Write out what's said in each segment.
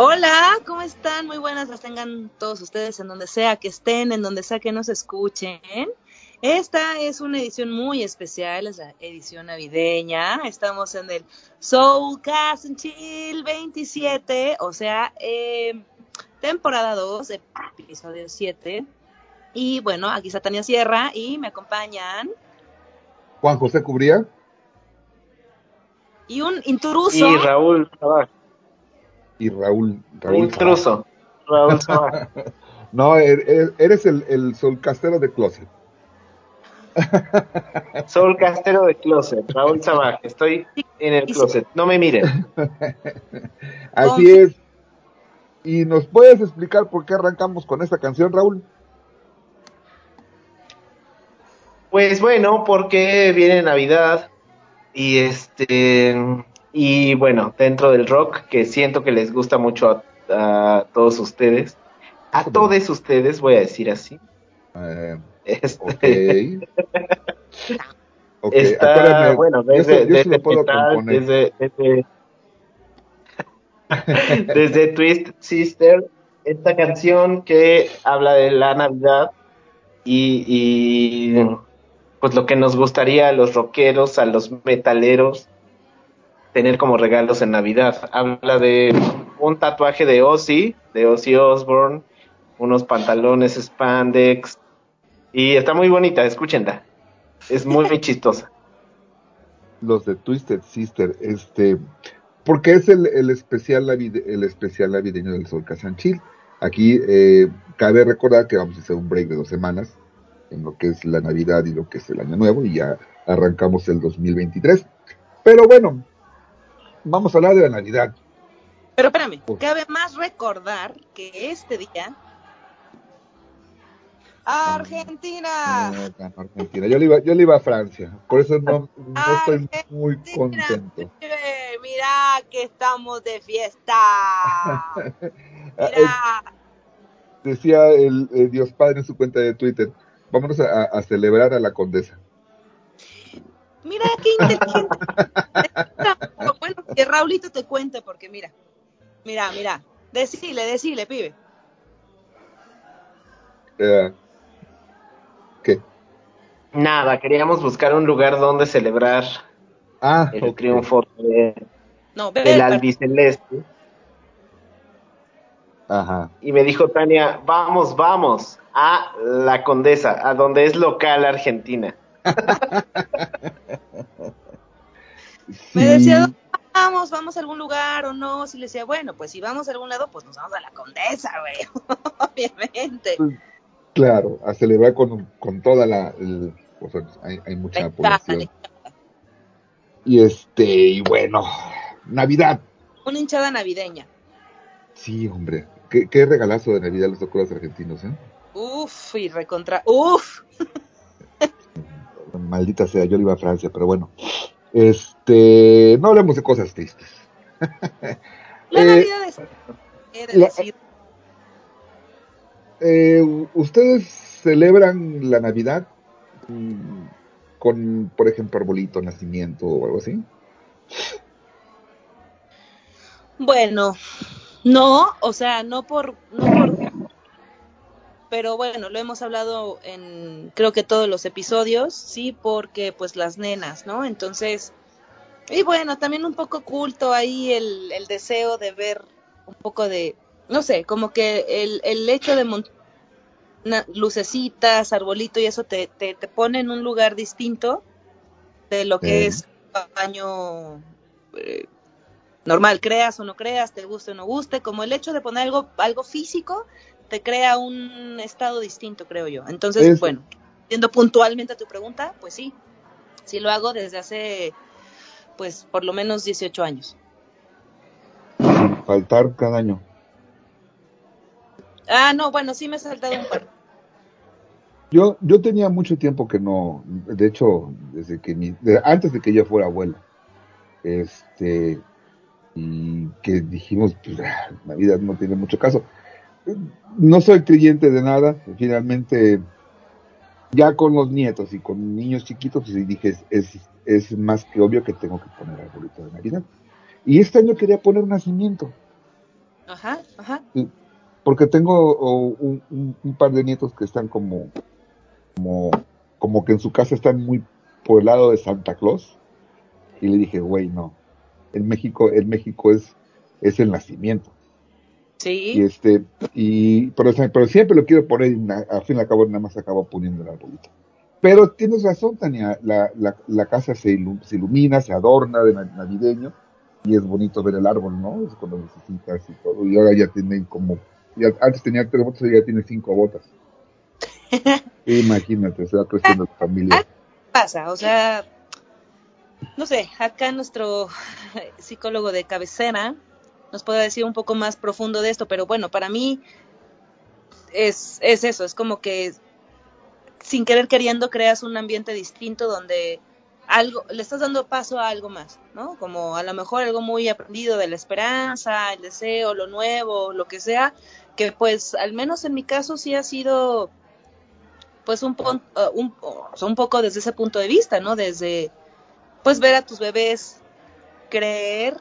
Hola, ¿cómo están? Muy buenas las tengan todos ustedes en donde sea que estén, en donde sea que nos escuchen. Esta es una edición muy especial, es la edición navideña. Estamos en el Soulcast and Chill 27, o sea, eh, temporada 2, episodio 7. Y bueno, aquí está Tania Sierra y me acompañan. Juan José Cubría. Y un intruso. Y Raúl Sabaj. Y Raúl. Raúl Intruso. Raúl Sabaj. No, er- er- eres el, el solcastero de closet. Soul Castero de Closet. Raúl Sabaj. Estoy en el closet. No me miren. Así es. ¿Y nos puedes explicar por qué arrancamos con esta canción, Raúl? Pues bueno, porque viene Navidad y este y bueno, dentro del rock que siento que les gusta mucho a, a todos ustedes, a todos ustedes voy a decir así. Eh, Este, ok. Ok, está acuérdame, bueno desde, yo desde puedo metal, desde, desde, desde Twist Sister, esta canción que habla de la Navidad y, y pues lo que nos gustaría a los rockeros, a los metaleros, tener como regalos en Navidad. Habla de un tatuaje de Ozzy, de Ozzy Osbourne, unos pantalones spandex y está muy bonita, escúchenla. Es muy chistosa. Los de Twisted Sister, este, porque es el, el especial navide- el especial navideño del Sol Casanchil. Aquí eh, cabe recordar que vamos a hacer un break de dos semanas en lo que es la Navidad y lo que es el Año Nuevo y ya arrancamos el 2023. Pero bueno, vamos a hablar de la Navidad. Pero espérame, Uf. cabe más recordar que este día Argentina. Argentina. Yo le iba, yo le iba a Francia, por eso no, no estoy muy contento. Mira que estamos de fiesta. Eh, Mira. Decía el, el Dios Padre en su cuenta de Twitter, vámonos a, a celebrar a la condesa. Mira qué inteligente. bueno, que Raulito te cuente porque mira. Mira, mira. Decile, decile, pibe. Eh, ¿Qué? Nada, queríamos buscar un lugar donde celebrar Ah, el triunfo de- No, ve, del albiceleste. Ajá. Y me dijo Tania, vamos, vamos a la Condesa, a donde es local Argentina. me decía, "¿Dónde vamos, vamos a algún lugar o no. Si le decía, bueno, pues si vamos a algún lado, pues nos vamos a la condesa, güey. Obviamente. claro, a celebrar con, con toda la... el- o sea, hay, hay mucha Le población. Y este, y bueno, Navidad. Una hinchada navideña. Sí, hombre. Qué, qué regalazo de Navidad les tocó a los argentinos, ¿eh? Uf, y recontra. Uf. Maldita sea, yo le iba a Francia, pero bueno. Este, no hablemos de cosas tristes. La Eh, Navidad es. he de la- decir, Eh, ¿Ustedes celebran la Navidad con, por ejemplo, arbolito, nacimiento o algo así? Bueno, no, o sea, no por, no por, pero bueno, lo hemos hablado en, creo que todos los episodios, sí, porque pues las nenas, ¿no? Entonces, y bueno, también un poco oculto ahí el, el deseo de ver un poco de, no sé, como que el, el hecho de montar lucecitas, arbolito y eso te, te, te pone en un lugar distinto de lo que Eh. es año eh, normal, creas o no creas, te guste o no guste, como el hecho de poner algo, algo físico te crea un estado distinto, creo yo. Entonces, Es- bueno, yendo puntualmente a tu pregunta, pues sí, sí lo hago desde hace, pues, por lo menos 18 años. Faltar cada año. Ah, no, bueno, sí me he saltado un par. Yo, yo tenía mucho tiempo que no, de hecho, desde que mi, de- antes de que yo fuera abuela, este, y que dijimos, pues, ah, Navidad no tiene mucho caso. No soy creyente de nada, finalmente, ya con los nietos y con niños chiquitos, pues dije, es, es, es más que obvio que tengo que poner arbolito de Navidad. Y este año quería poner un nacimiento. Ajá, ajá. porque tengo oh, un, un- un par de nietos que están como, como, como que en su casa están muy por el lado de Santa Claus. Y le dije, güey, no. En México, en México es, es el nacimiento. Y Sí, este, y, pero, pero siempre lo quiero poner, y al fin y al cabo nada más acabo poniendo el arbolito. Pero tienes razón, Tania, la, la, la casa se, ilu- se ilumina, se adorna de na- navideño, y es bonito ver el árbol, ¿no? Es cuando necesitas y todo, y ahora ya tienen como, ya, antes tenía tres botas y ya tiene cinco botas. Imagínate, se va creciendo la familia. pasa, o sea, no sé, acá nuestro psicólogo de cabecera nos puede decir un poco más profundo de esto, pero bueno, para mí es, es eso, es como que sin querer queriendo creas un ambiente distinto donde algo, le estás dando paso a algo más, ¿no? Como a lo mejor algo muy aprendido de la esperanza, el deseo, lo nuevo, lo que sea, que pues al menos en mi caso sí ha sido pues un, uh, un, un poco desde ese punto de vista, ¿no? Desde pues ver a tus bebés creer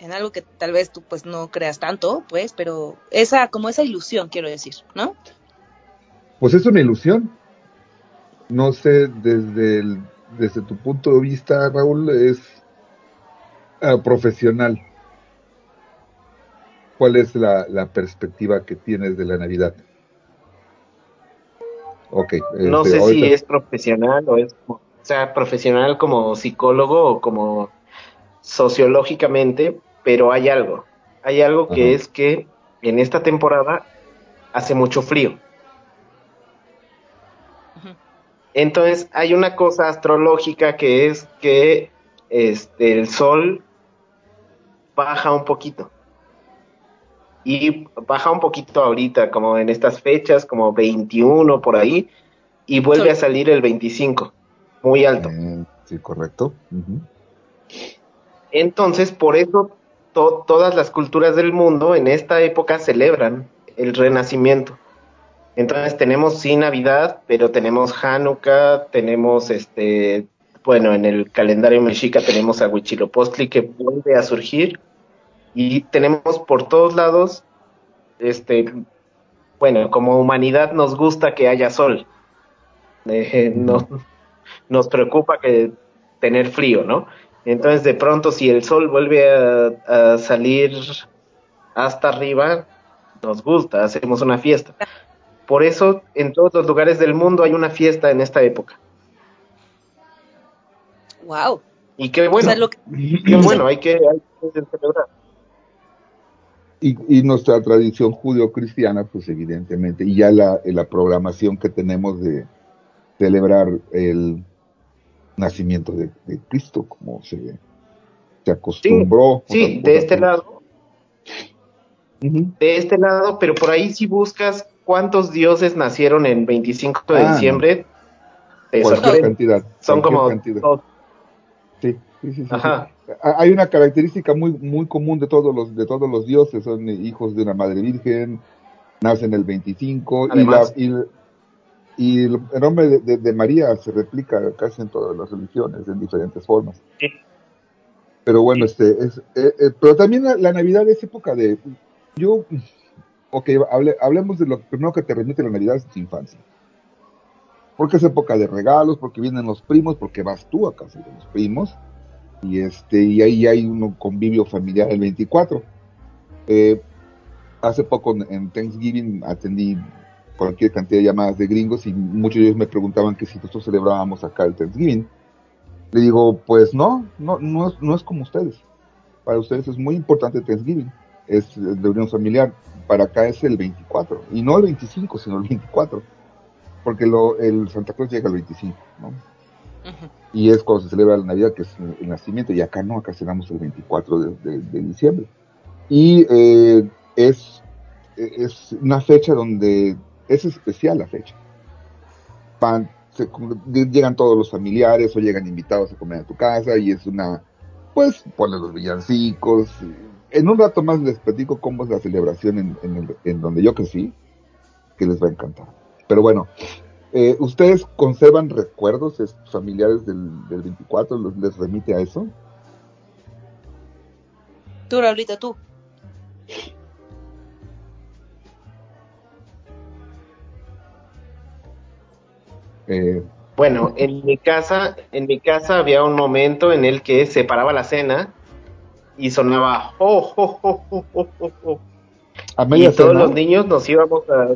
en algo que tal vez tú pues no creas tanto, pues, pero esa como esa ilusión quiero decir, ¿no? Pues es una ilusión. No sé, desde, el- desde tu punto de vista, Raúl, es ah, profesional. ¿Cuál es la, la perspectiva que tienes de la Navidad? Ok. No este, sé si es profesional o es, o sea, profesional como psicólogo o como sociológicamente, pero hay algo. Hay algo que es que en esta temporada hace mucho frío. Entonces hay una cosa astrológica que es que este, el sol baja un poquito. Y baja un poquito ahorita, como en estas fechas, como 21 por ahí, y vuelve Sol. a salir el 25, muy alto. Eh, sí, correcto. Entonces, por eso to- todas las culturas del mundo en esta época celebran el renacimiento. Entonces tenemos sí Navidad, pero tenemos Hanukkah, tenemos este, bueno, en el calendario mexica tenemos a Huitzilopochtli que vuelve a surgir y tenemos por todos lados, este, bueno, como humanidad nos gusta que haya sol. Eh, no, nos preocupa que tener frío, ¿no? Entonces de pronto si el sol vuelve a, a salir hasta arriba, nos gusta, hacemos una fiesta. Por eso en todos los lugares del mundo hay una fiesta en esta época. Wow. Y qué O bueno, sea, lo que- qué bueno, hay que, hay que celebrar. Y, y nuestra tradición judeo-cristiana, pues evidentemente, y ya la, la programación que tenemos de celebrar el nacimiento de, de Cristo, como se, se acostumbró. Sí, de este lado, de este lado, pero por ahí si buscas cuántos dioses nacieron en 25 de Ah, diciembre, te Cualquier cantidad. Son cualquier como cantidad. dos. Sí, sí, sí. Ajá. Hay una característica muy, muy común de todos los, de todos los dioses, son hijos de una madre virgen, nacen el 25, y, la, y, y el nombre de, de- de María se replica casi en todas las religiones, en diferentes formas. Sí. Pero bueno, este, es, eh, eh, pero también la, la Navidad es época de, yo, ok, hable- hablemos de lo primero que te remite la Navidad es tu infancia. Porque es época de regalos, porque vienen los primos, porque vas tú a casa de los primos, y este, y ahí hay un convivio familiar el 24. Eh, hace poco en Thanksgiving atendí cualquier cantidad de llamadas de gringos y muchos de ellos me preguntaban que si nosotros celebrábamos acá el Thanksgiving. Le digo, pues no, no, no es, no es como ustedes. Para ustedes es muy importante Thanksgiving, es de unión familiar. Para acá es el 24, y no el 25, sino el 24, porque lo, el Santa Claus llega el 25, ¿no? Y es cuando se celebra la Navidad, que es el nacimiento, y acá no, acá cenamos el 24 de, de- de diciembre. Y eh, es, es una fecha donde es especial la fecha. Se, llegan todos los familiares o llegan invitados a comer a tu casa y es una, pues, ponen los villancicos. En un rato más les platico cómo es la celebración en, el- en donde yo crecí, que les va a encantar. Pero bueno, eh, ¿ustedes conservan recuerdos familiares del, del 24? ¿Les, les remite a eso? Tú, Raulito, tú. Eh, Bueno, en mi casa, en mi casa había un momento en el que se paraba la cena y sonaba oh, oh, oh, oh, oh, oh, oh". ¿A y media todos cena? los niños nos íbamos a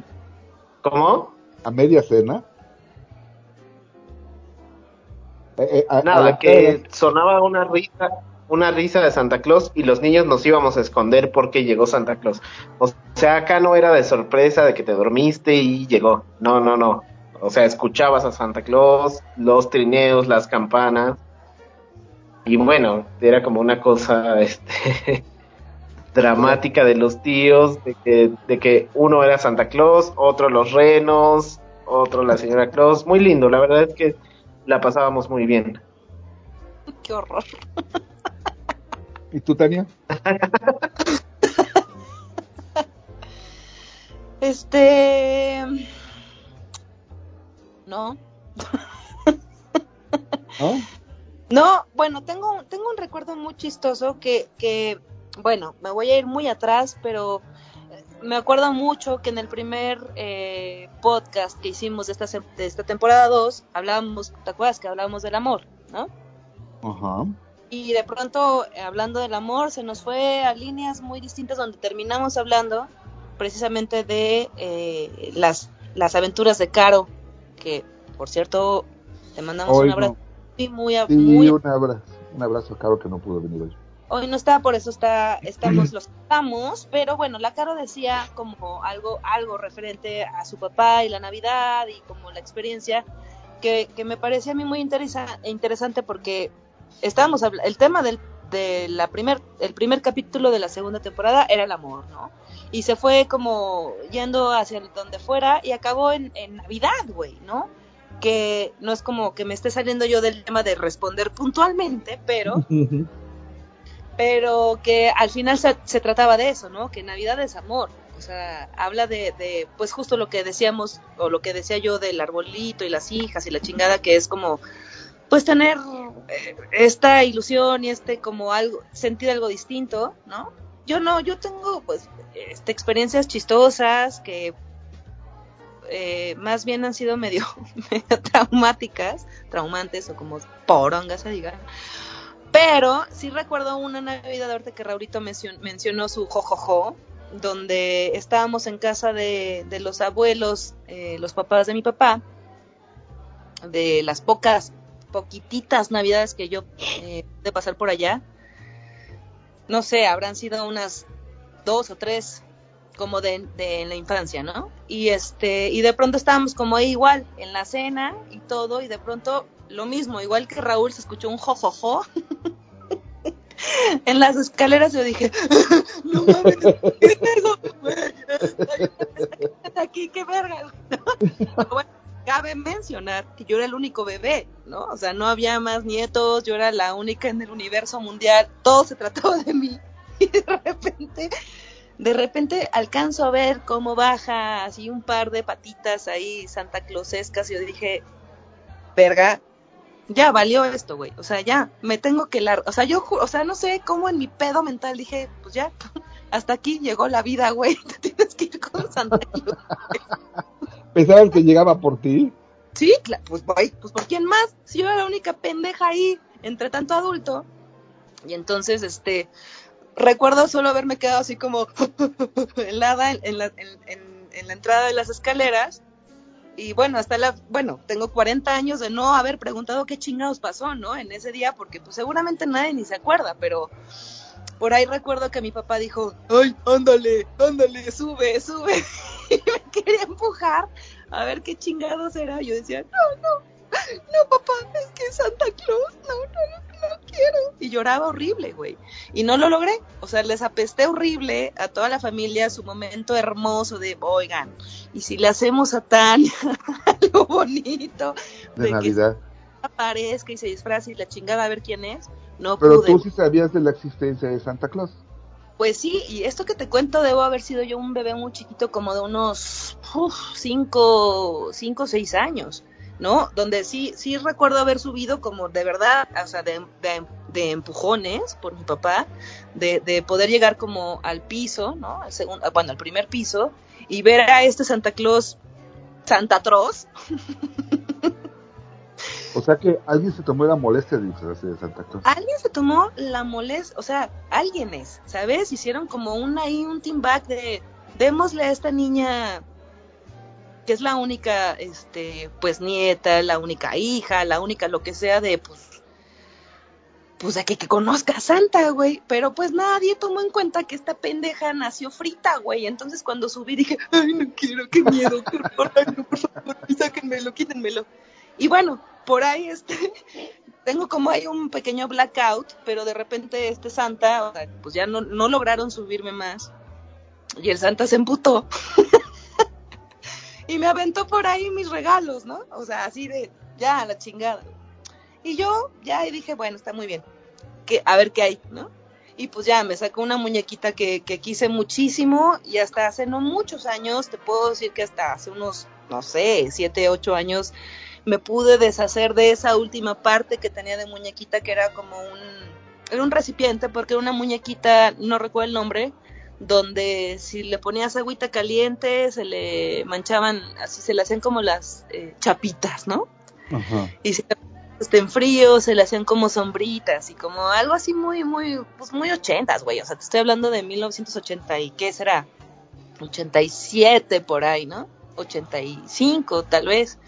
¿Cómo? ¿A media cena? Eh, eh, a- Nada, que sonaba una risa, una risa de Santa Claus y los niños nos íbamos a esconder porque llegó Santa Claus. O sea, acá no era de sorpresa de que te dormiste y llegó. No, no, no. O sea, escuchabas a Santa Claus, los trineos, las campanas. Y bueno, era como una cosa este dramática de los tíos, de que, de que uno era Santa Claus, otro los renos, otro la señora Claus. Muy lindo, la verdad es que la pasábamos muy bien. Qué horror. ¿Y tú, Tania? Este. No. ¿No? No, bueno, tengo, tengo un recuerdo muy chistoso que, que, bueno, me voy a ir muy atrás, pero eh, me acuerdo mucho que en el primer eh, podcast que hicimos de esta, de esta temporada 2, hablábamos, ¿te acuerdas que hablábamos del amor, no? Ajá. Y de pronto, eh, hablando del amor, se nos fue a líneas muy distintas donde terminamos hablando precisamente de eh, las, las aventuras de Caro, que por cierto, te mandamos Hoy un abrazo no. muy, muy, Sí, muy un abrazo, un abrazo caro que no pudo venir hoy. Hoy no está, por eso está, estamos, los estamos, pero bueno, la Caro decía como algo, algo referente a su papá y la Navidad y como la experiencia que, que me parecía a mí muy interesa- interesante porque estábamos el tema del de la primer, el primer capítulo de la segunda temporada era el amor, ¿no? Y se fue como yendo hacia donde fuera y acabó en, en Navidad, güey, ¿no? Que no es como que me esté saliendo yo del tema de responder puntualmente, pero pero que al final se, se trataba de eso, ¿no? Que Navidad es amor, o sea, habla de, de, pues justo lo que decíamos, o lo que decía yo del arbolito y las hijas y la chingada, que es como, pues tener eh, esta ilusión y este como algo, sentir algo distinto, ¿no? Yo no, yo tengo pues este, experiencias chistosas que eh, más bien han sido medio, medio traumáticas, traumantes o como porongas se digan. Pero sí recuerdo una Navidad ahorita que Raulito mencio- mencionó su jojojo, donde estábamos en casa de, los abuelos, eh, los papás de mi papá, de las pocas, poquititas Navidades que yo eh, pasar por allá. No sé, habrán sido unas dos o tres como de, de en la infancia, ¿no? Y este, y de pronto estábamos como ahí igual, en la cena y todo, y de pronto lo mismo, igual que Raúl se escuchó un jojojo. en las escaleras yo dije, no ¿qué verga. cabe mencionar que yo era el único bebé, ¿no? O sea, no había más nietos, yo era la única en el universo mundial, todo se trataba de mí. Y de repente de repente alcanzo a ver cómo baja así un par de patitas ahí Santa Clausescas y yo dije, verga, ya valió esto, güey. O sea, ya, me tengo que lar... O sea, yo, o sea, no sé cómo en mi pedo mental dije, pues ya, hasta aquí llegó la vida, güey. Te tienes que ir con Santa Claus. ¿Pensabas que llegaba por ti? Sí, pues pues por quién más. Si yo era la única pendeja ahí, entre tanto adulto. Y entonces, este, recuerdo solo haberme quedado así como helada en, la, en la entrada de las escaleras. Y bueno, hasta la, bueno, tengo 40 años de no haber preguntado qué chingados pasó, ¿no? En ese día, porque pues seguramente nadie ni se acuerda, pero por ahí recuerdo que mi papá dijo, ay, ándale, ándale, sube, sube. Y me quería empujar a ver qué chingados era. Yo decía, no, no, no, papá, es que es Santa Claus, no, no, no, no quiero. Y lloraba horrible, güey. Y no lo logré. O sea, les apesté horrible a toda la familia su momento hermoso de, oigan, y si le hacemos a Tania algo bonito, De que Navidad. aparezca y se disfrace y la chingada a ver quién es, no Pero pude. tú sí sabías de la existencia de Santa Claus. Pues sí, y esto que te cuento debo haber sido yo un bebé muy chiquito, como de unos cinco, o seis años, ¿no? Donde sí, sí recuerdo haber subido como de verdad, o sea, de, empujones por mi papá, de, de poder llegar como al piso, ¿no? Al segundo, bueno, al primer piso, y ver a este Santa Claus, Santa Claus, O sea que alguien se tomó la molestia de disfrazarse de Santa Claus. alguien se tomó la molestia, o sea, alguienes, ¿sabes? Hicieron como un ahí, un team back de démosle a esta niña que es la única, este, pues nieta, la única hija, la única lo que sea de, pues, pues a que, que conozca a Santa, güey. Pero pues nadie tomó en cuenta que esta pendeja nació frita, güey. Entonces cuando subí dije, ay, no quiero, qué miedo, qué horror, por favor, sáquenmelo, quítenmelo. Y bueno, por ahí este, tengo como hay un pequeño blackout, pero de repente este Santa, pues ya no, no lograron subirme más. Y el Santa se emputó. y me aventó por ahí mis regalos, ¿no? O sea, así de, ya, a la chingada. Y yo ya dije, bueno, está muy bien. Que, a ver qué hay, ¿no? Y pues ya me sacó una muñequita que, que quise muchísimo y hasta hace no muchos años, te puedo decir que hasta hace unos, no sé, siete, ocho años, me pude deshacer de esa última parte que tenía de muñequita que era como un, era un recipiente porque era una muñequita, no recuerdo el nombre, donde si le ponías agüita caliente se le manchaban, así se le hacían como las eh, chapitas, ¿no? Ajá. y si este, en frío se le hacían como sombritas y como algo así muy, muy, pues muy ochentas, güey. O sea, te estoy hablando de 1980 y qué será, 87 por ahí, ¿no? 85 tal vez.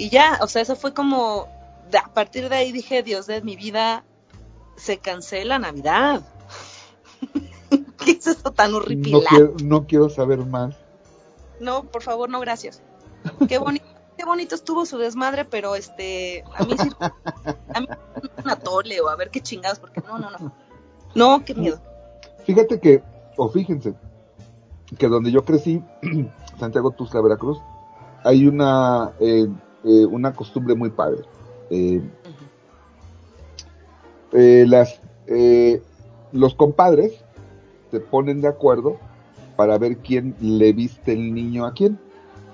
Y ya, o sea, eso fue como, a partir de ahí dije, Dios de mi vida, se cancela Navidad. ¿Qué es eso tan No horripilante? quiero, no quiero saber más. No, por favor, no, gracias. Qué bonito, qué bonito estuvo su desmadre, pero este, a mí sí, a mí un atole o a ver qué chingados, porque no, no, no. No, qué miedo. Fíjate que, o fíjense, que donde yo crecí, Santiago Tuzla, Veracruz, hay una, eh, eh, una costumbre muy padre. Eh, eh, las, eh, los compadres se ponen de acuerdo para ver quién le viste el niño a quién.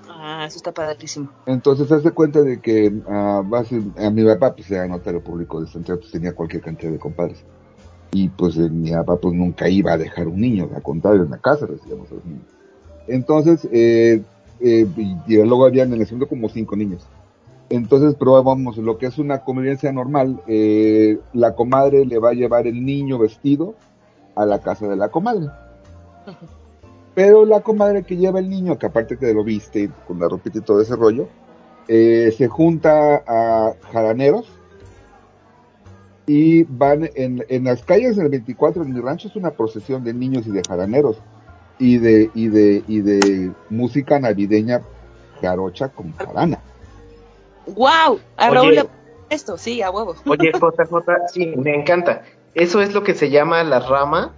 Ah, eso está padrísimo. Entonces, hace cuenta de que ah, a mi papá, pues era notario público de Santiago, pues tenía cualquier cantidad de compadres. Y pues eh, mi papá pues nunca iba a dejar un niño, al contrario, en la casa recibíamos a los niños. Entonces, eh, eh, y, y luego habían en el segundo como cinco niños. Entonces probábamos lo que es una convivencia normal. eh, la comadre le va a llevar el niño vestido a la casa de la comadre. Pero la comadre que lleva el niño, que aparte que lo viste con la ropita y todo ese rollo, eh, se junta a jaraneros y van en, en las calles del 24 en mi rancho es una procesión de niños y de jaraneros y de y de y de música navideña jarocha con jarana. ¡Wow! A Oye. Raúl le esto, sí, a huevo. Oye, JJ, sí, me encanta. Eso es lo que se llama la rama.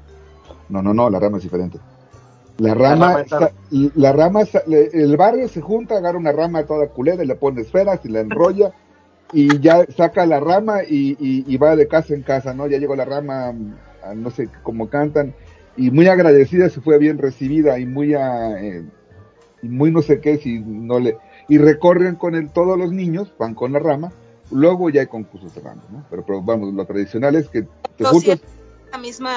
No, no, no, la rama es diferente. La rama, está- la rama, le- el barrio se junta, agarra una rama toda culera y le pone esferas y la enrolla y ya saca la rama y, y- y va de casa en casa, ¿no? Ya llegó la rama, a no sé cómo cantan y muy agradecida si fue bien recibida y muy, a, eh, y muy no sé qué si no le y recorren con él todos los niños, van con la rama, luego ya hay concursos de rama, ¿no? Pero, pero vamos, lo tradicional es que te No, juntas, es la misma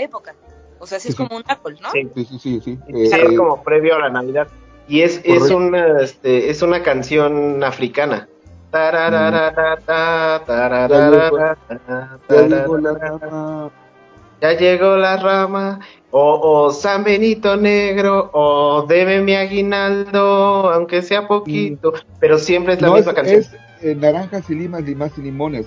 época. O sea, sí es Sí, como un árbol, ¿no? Sí. sí, sí, sí, sí, Es eh, como previo a la Navidad. Y es, es una este, es una canción africana. La tarararara, rama, ya llegó la rama, o, o San Benito Negro, o deme mi aguinaldo, aunque sea poquito, pero siempre es la No, misma es, canción. es, eh, naranjas y limas, limas y limones.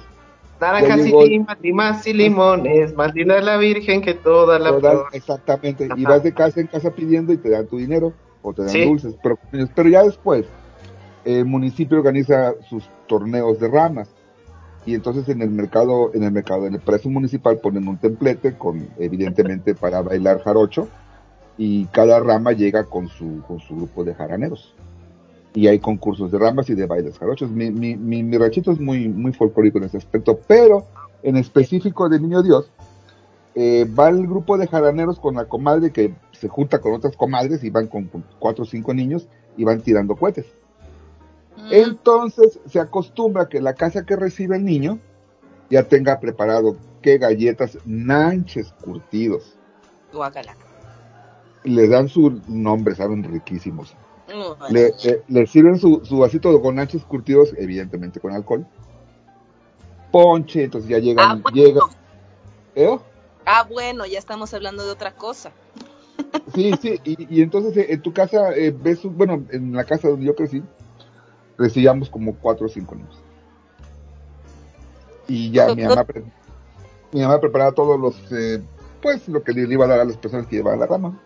Naranjas y limas, limas y limones, más linda es la Virgen que toda la Todas- exactamente. Y vas de casa en casa pidiendo y te dan tu dinero o te dan Sí. dulces. Pero, pero ya después, el municipio organiza sus torneos de ramas. Y entonces en el mercado, en el mercado, en el precio municipal ponen un templete con, evidentemente, para bailar jarocho. Y cada rama llega con su, con su grupo de jaraneros. Y hay concursos de ramas y de bailes jarochos. Mi, mi, mi, mi ranchito es muy, muy folclórico en ese aspecto. Pero en específico de Niño Dios, eh, va el grupo de jaraneros con la comadre que se junta con otras comadres y van con, con cuatro o cinco niños y van tirando cohetes. Mm, Entonces se acostumbra que la casa que recibe el niño ya tenga preparado que galletas nanches curtidos. guácala. Le dan su nombre, saben riquísimos. Mm, Le, le- le sirven su, su vasito con nanches curtidos, evidentemente con alcohol. Ponche, entonces ya Ah, llegan, bueno. llegan. ¿Eh? Ah, bueno, ya estamos hablando de otra cosa. Sí, sí, y, y entonces eh, en tu casa eh, ves, un- bueno, en la casa donde yo crecí, recibíamos como cuatro o cinco niños. Y ya mi mamá, pre- mi mamá preparaba todos los, eh, pues lo que le iba a dar a las personas que llevaban la rama.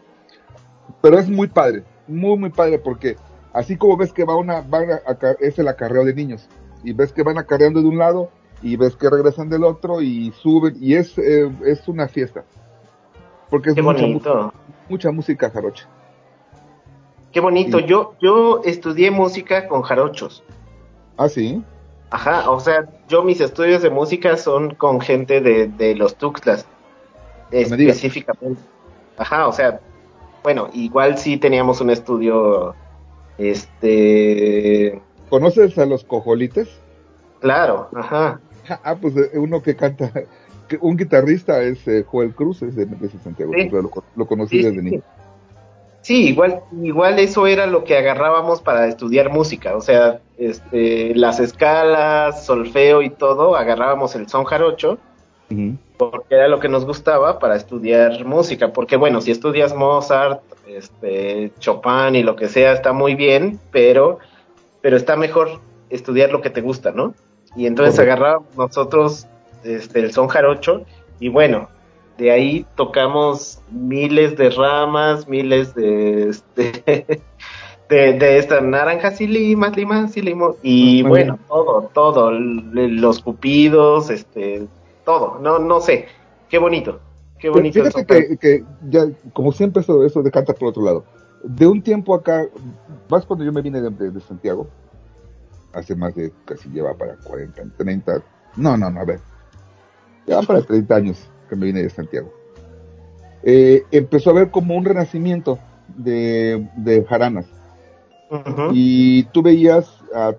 Pero es muy padre, muy, muy padre, porque así como ves que va una, van a- aca- es el acarreo de niños, y ves que van acarreando de un lado, y ves que regresan del otro, y suben, y es, eh, es una fiesta. Porque es Qué mucha música jarocha. Qué bonito. Sí. Yo, yo estudié música con jarochos. Ah, sí. Ajá, o sea, yo mis estudios de música son con gente de, de los Tuxtlas, específicamente. Ajá, o sea, bueno, igual sí teníamos un estudio, este, ¿Conoces a los cojolites? claro, ajá. Ah, pues eh, uno que canta, un guitarrista es eh, Joel Cruz, es de, de Santiago, Sí. lo, lo conocí Sí, desde sí, niño. Sí, igual, igual eso era lo que agarrábamos para estudiar música, o sea, este, las escalas, solfeo y todo, agarrábamos el son jarocho porque era lo que nos gustaba para estudiar música, porque bueno, si estudias Mozart, este, Chopin y lo que sea, está muy bien, pero, pero está mejor estudiar lo que te gusta, ¿no? Y entonces agarrábamos nosotros este, el son jarocho y bueno, de ahí tocamos miles de ramas, miles de, este, de, de estas naranjas y limas, limas y limos, y Muy bueno, todo, todo, l- los cupidos, este, todo, no, no sé, qué bonito, qué bonito. Fíjate que, que ya, como siempre, eso, eso decanta por otro lado. De un tiempo acá, más cuando yo me vine de, de- de Santiago, hace más de casi lleva para 40, 30, no, no, no, a ver, ya para 30 años que me vine de Santiago. Eh, empezó a haber como un renacimiento de, de jaranas. Y tú veías a,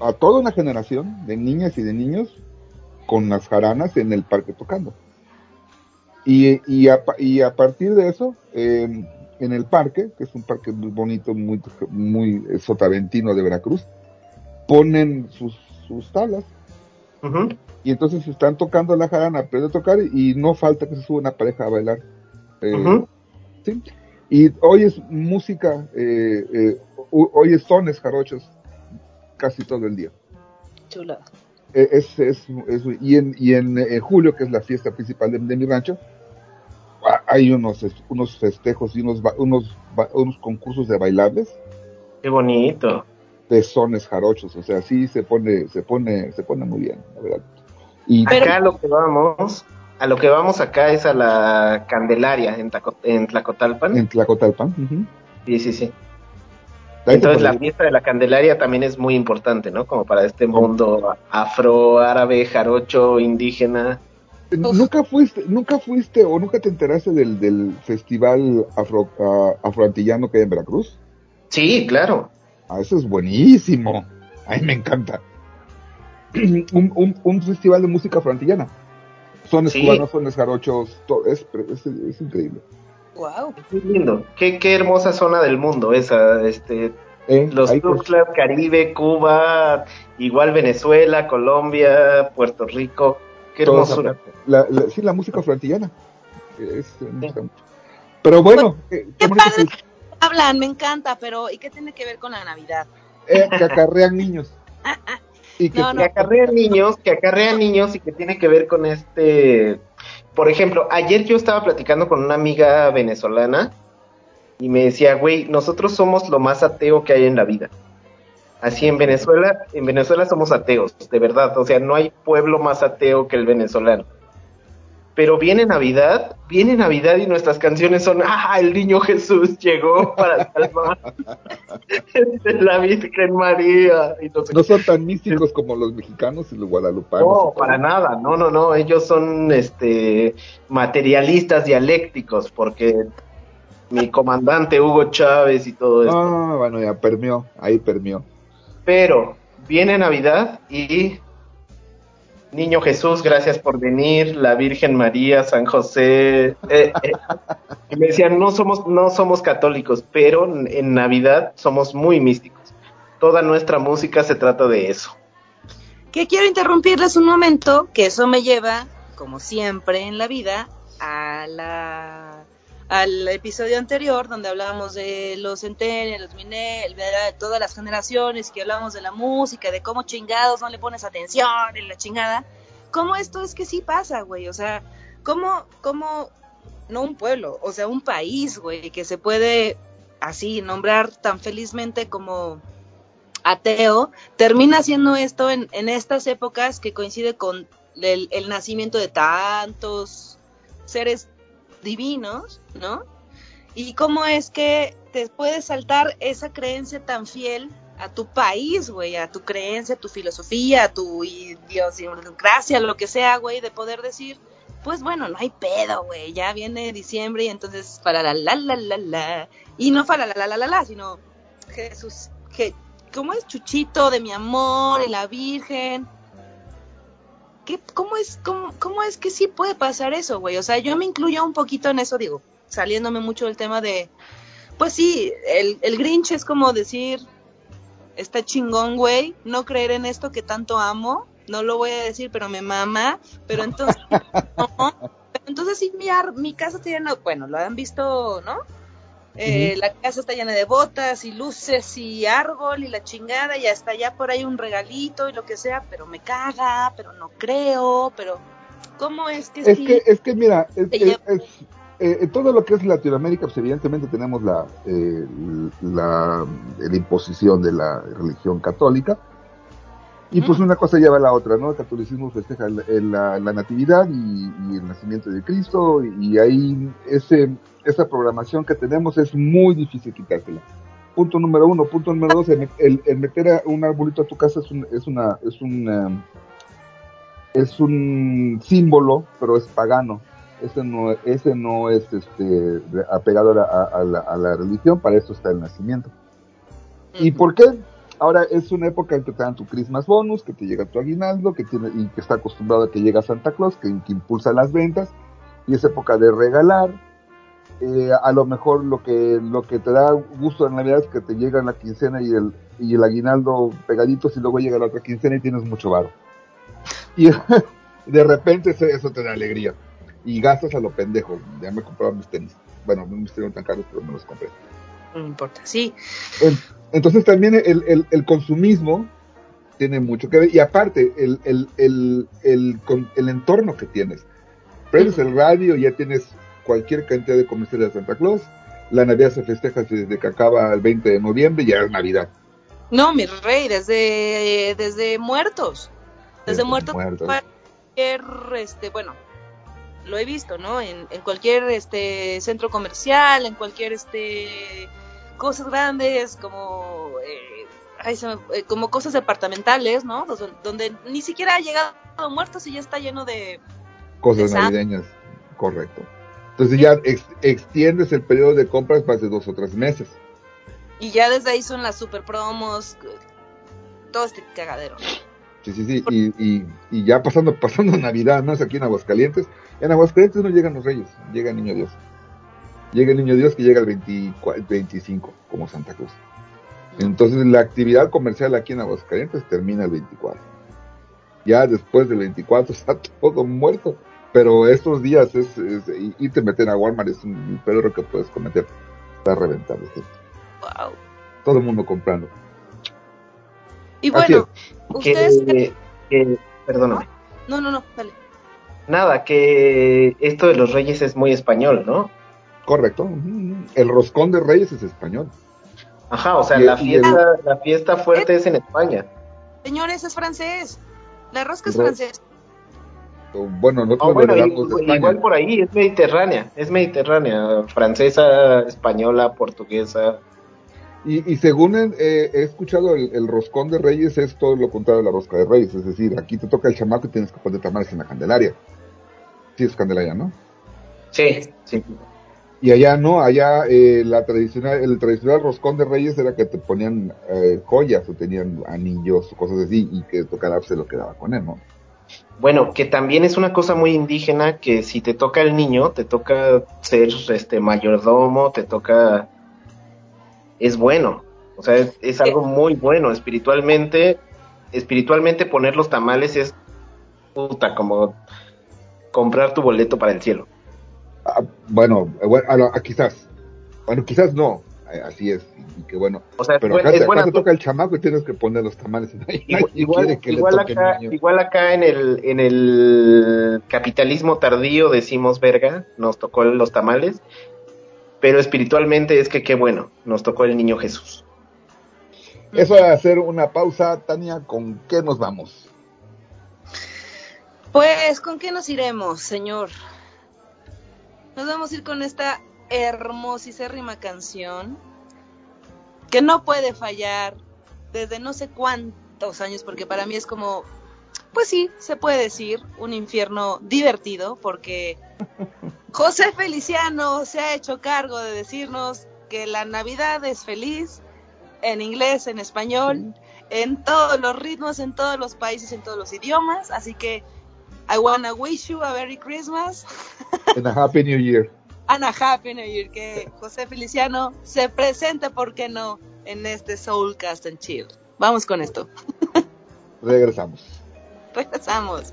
a toda una generación de niñas y de niños con las jaranas en el parque tocando. Y, y, a, y a partir de eso, eh, en el parque, que es un parque muy bonito, muy, muy sotaventino de Veracruz, ponen sus, sus tablas. Ujú. Y entonces están tocando la jarana, aprende a tocar y no falta que se suba una pareja a bailar. Eh. ¿sí? Y oyes música, eh, eh, o- oyes sones jarochos casi todo el día. Chula. Eh, Es, es, es- y en, y en eh, julio, que es la fiesta principal de, de mi rancho, ah, hay unos, es- unos festejos y unos, ba- unos, ba- unos concursos de bailables Qué bonito. de sones jarochos. O sea, sí se pone, se pone, se pone muy bien, la verdad. Y Pero- Acá lo que vamos, a lo que vamos acá es a la Candelaria en, Taco- en Tlacotalpan. en Tlacotalpan. Sí, sí, sí. Entonces la fiesta de la Candelaria también es muy importante, ¿no? Como para este mundo afro, árabe, jarocho, indígena. ¿Nunca fuiste, nunca fuiste o nunca te enteraste del, del festival afro, ah, afroantillano que hay en Veracruz? Sí, claro. Ah, eso es buenísimo. A mí me encanta. un, un, un festival de música afroantillana. Sones Sí. cubanos, sones jarochos, todo, es, es, es increíble. Wow. Qué lindo. Qué, qué hermosa zona del mundo esa. Este, Eh, los pues, Tuxtlas, Caribe, Cuba, igual Venezuela, Colombia, Puerto Rico. Qué hermosura. La- la- sí, la música afroantillana. Es- me gusta mucho. Pero bueno, Qué qué bonito padre que, hablan, me encanta, pero ¿y qué tiene que ver con la Navidad? eh, que acarrean niños. Y que, No, que acarrean niños, que acarrean niños y que tiene que ver con este, por ejemplo, ayer yo estaba platicando con una amiga venezolana y me decía, güey, nosotros somos lo más ateo que hay en la vida. Así en Venezuela, en Venezuela somos ateos, de verdad, o sea, no hay pueblo más ateo que el venezolano. Pero viene Navidad, viene Navidad y nuestras canciones son, ah, el niño Jesús llegó para salvar la Virgen María. Y no sé no son tan místicos como los mexicanos y los guadalupanos. no, para nada, no, no, no, ellos son este materialistas dialécticos, porque mi comandante Hugo Chávez y todo esto. Ah, bueno, ya permeó, ahí permeó. Pero viene Navidad y Niño Jesús, gracias por venir, la Virgen María, San José. eh, eh, y me decían, no somos, no somos católicos, pero en Navidad somos muy místicos. Toda nuestra música se trata de eso. Que quiero interrumpirles un momento, que eso me lleva, como siempre en la vida, a la al episodio anterior donde hablábamos de los centennials, los minel, de todas las generaciones, que hablábamos de la música, de cómo chingados no le pones atención en la chingada. ¿Cómo esto es que sí pasa, güey? O sea, ¿cómo, cómo, no un pueblo, o sea, un país, güey, que se puede así nombrar tan felizmente como ateo, termina haciendo esto en, estas épocas que coincide con el nacimiento de tantos seres divinos, ¿no? Y cómo es que te puedes saltar esa creencia tan fiel a tu país, güey, a tu creencia, a tu filosofía, a tu idiosincrasia, lo que sea, güey, de poder decir, pues bueno, no hay pedo, güey, ya viene diciembre y entonces para la la la la la y no para la la la la la, sino Jesús, que ¿cómo es Chuchito de mi amor y la Virgen? ¿Qué, cómo, es, cómo, ¿Cómo es que sí puede pasar eso, güey? O sea, yo me incluyo un poquito en eso, digo, saliéndome mucho del tema de, pues sí, el, el Grinch es como decir, está chingón, güey, no creer en esto que tanto amo, no lo voy a decir, pero me mama, pero entonces, no, pero entonces sí, mi, ar- mi casa llena, bueno, lo han visto, ¿no? Eh, La casa está llena de botas y luces y árbol y la chingada y hasta allá por ahí un regalito y lo que sea, pero me caga, pero no creo, pero ¿cómo es que Es sí? que, es que mira, es, es- eh, en todo lo que es Latinoamérica, pues evidentemente tenemos la, eh, la, la imposición de la religión católica. Y pues una cosa lleva a la otra, ¿no? El catolicismo festeja el- el- la, la natividad y, y el nacimiento de Cristo, y, ahí ese, esa programación que tenemos es muy difícil quitársela. Punto número uno. Punto número dos, el, el- el meter a un arbolito a tu casa es, un, es una, es un, um, es un símbolo, pero es pagano. Ese no, ese no es este, apegado a la, a- a la, a la religión, para eso está el nacimiento. ¿Y por qué? Ahora es una época en que te dan tu Christmas bonus, que te llega tu aguinaldo, que tiene, y que está acostumbrado a que llega Santa Claus, que, que impulsa las ventas, y es época de regalar. Eh, a lo mejor lo que, lo que te da gusto en Navidad es que te llega la quincena y el, y el aguinaldo pegaditos y luego llega la otra quincena y tienes mucho varo. Y de repente eso, eso te da alegría. Y gastas a lo pendejo. Ya me compraba mis tenis. Bueno, no mis tenis tan caros, pero me los compré. No importa, sí. En- Entonces también el, el, el consumismo tiene mucho que ver y aparte el, el, el, el, el entorno que tienes. Prendes el radio y ya tienes cualquier cantidad de comerciales de Santa Claus. La Navidad se festeja desde que acaba el 20 de noviembre y ya es Navidad. No, mi rey, desde, desde muertos. Desde, Desde muertos. muertos. Cualquier, este, bueno, lo he visto, ¿no? En, en cualquier este centro comercial, en cualquier este cosas grandes como eh, ay, como cosas departamentales, ¿no? Donde, donde ni siquiera ha llegado muertos y ya está lleno de Cosas navideñas, correcto. Entonces ya ex- extiendes el periodo de compras para de dos o tres meses. y ya desde ahí son las super promos, todo este cagadero. Sí, sí, sí. Y, y, y ya pasando, pasando Navidad, ¿no? Es aquí en Aguascalientes. En Aguascalientes no llegan los reyes, llega el niño Dios. Llega el niño Dios que llega el 24 25, como Santa Cruz. Entonces la actividad comercial aquí en Aguascalientes termina el 24. Ya después del 24 está todo muerto. Pero estos días es, es y, y te meten a Walmart es un peligro que puedes cometer. Está reventado. ¿sí? Wow. Todo el mundo comprando. Y bueno, ustedes... Que, que- perdóname. No, no, no, dale. Nada, que esto de los reyes es muy español, ¿no? Correcto. El roscón de Reyes es español. Ajá, o sea, Y- la fiesta, la fiesta fuerte es en España. Señores, es francés. La rosca es francés. Bueno, nosotros Ah, bueno, igual, por ahí, es mediterránea, es mediterránea, francesa, española, portuguesa. Y, y según eh, he escuchado, el, el roscón de Reyes es todo lo contrario de la rosca de Reyes. Es decir, aquí te toca el chamaco y tienes que poner tamales en la Candelaria. Sí, es Candelaria, ¿no? Sí, sí. Y allá no, allá eh, la tradicional, el tradicional roscón de Reyes era que te ponían eh, joyas o tenían anillos o cosas así y que tocara se lo quedaba con él, ¿no? Bueno, que también es una cosa muy indígena que si te toca el niño, te toca ser este mayordomo, te toca es bueno. O sea, es, es algo muy bueno espiritualmente. Espiritualmente poner los tamales es puta como comprar tu boleto para el cielo. Ah, bueno, eh, bueno, ah, no, ah, quizás. Bueno, quizás no. Eh, así es. Y que bueno. O sea, Pero buen- acá, acá te toca el chamaco y tienes que poner los tamales. Nadie Igual, igual, que acá, igual acá en el, en el capitalismo tardío decimos verga, nos tocó los tamales, pero espiritualmente es que qué bueno, nos tocó el niño Jesús. Eso de hacer una pausa, Tania, ¿con qué nos vamos? Pues, ¿con qué nos iremos, señor? Nos vamos a ir con esta hermosísima canción que no puede fallar desde no sé cuántos años, porque para mí es como, pues sí, se puede decir, un infierno divertido, porque José Feliciano se ha hecho cargo de decirnos que la Navidad es feliz, en inglés, en español, en todos los ritmos, en todos los países, en todos los idiomas, así que I wanna wish you a Merry Christmas En a Happy New Year. And a Happy New Year. Que José Feliciano se presente, ¿por qué no?, en este Soulcast and Chill. Vamos con esto. Regresamos. Regresamos.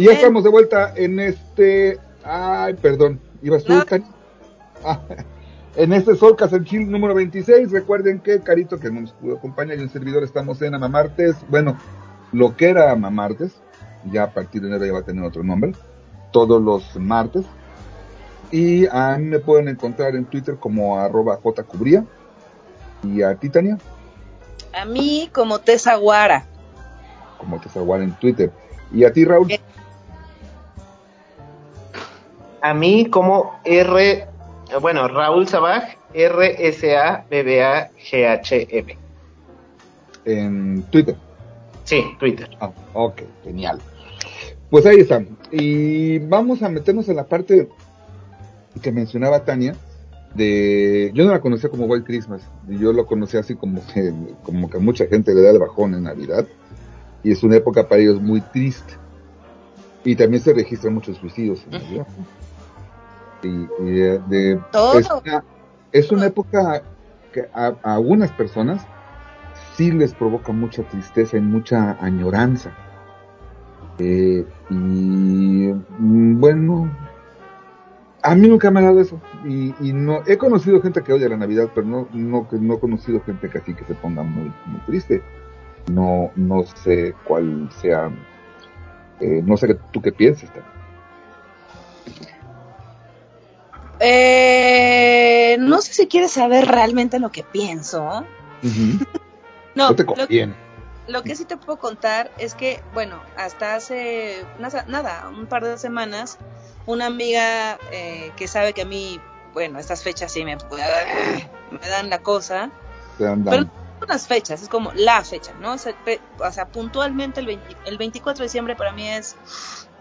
Y ya estamos de vuelta en este. Ay, perdón. ¿Ibas tú? Ah, en este Solcas en Chill número 26. Recuerden que Carito, que no nos pudo acompañar, y un servidor estamos en Amamartes. Bueno, lo que era Amamartes. Ya a partir de enero ya va a tener otro nombre. Todos los martes. Y a mí me pueden encontrar en Twitter como arroba jcubría. Y a Titania A mí como Tessa Guara. como Tesaguar en Twitter. Y a ti, Raúl. A mí como R, bueno, Raúl Sabaj, R-S-A-B-B-A-G-H-M. En Twitter. Sí, Twitter. Ah, ok, genial. Pues ahí están. Y vamos a meternos en la parte que mencionaba Tania. De, yo no la conocía como White Christmas, y yo lo conocía así como que, como que a mucha gente le da el bajón en Navidad, y es una época para ellos muy triste. Y también se registran muchos suicidios en Navidad. Y, y de, de- Todo. es, una, es una época que a, a algunas personas sí les provoca mucha tristeza y mucha añoranza. Eh, y mm, bueno, a mí nunca me ha dado eso. Y, y no he conocido gente que odia la Navidad, pero no, no, que- no he conocido gente que así que se ponga muy, muy triste. No, no sé cuál sea, eh, no sé tú qué piensas. Eh, no sé si quieres saber realmente lo que pienso. No, No te lo, conviene. lo que sí te puedo contar es que, bueno, hasta hace nada, nada un par de semanas, una amiga eh, que sabe que a mí, bueno, estas fechas sí me, me dan la cosa, andan- pero no unas fechas, es como la fecha, ¿no? O sea, pe- o sea, puntualmente el, 20 el 24 de diciembre para mí es,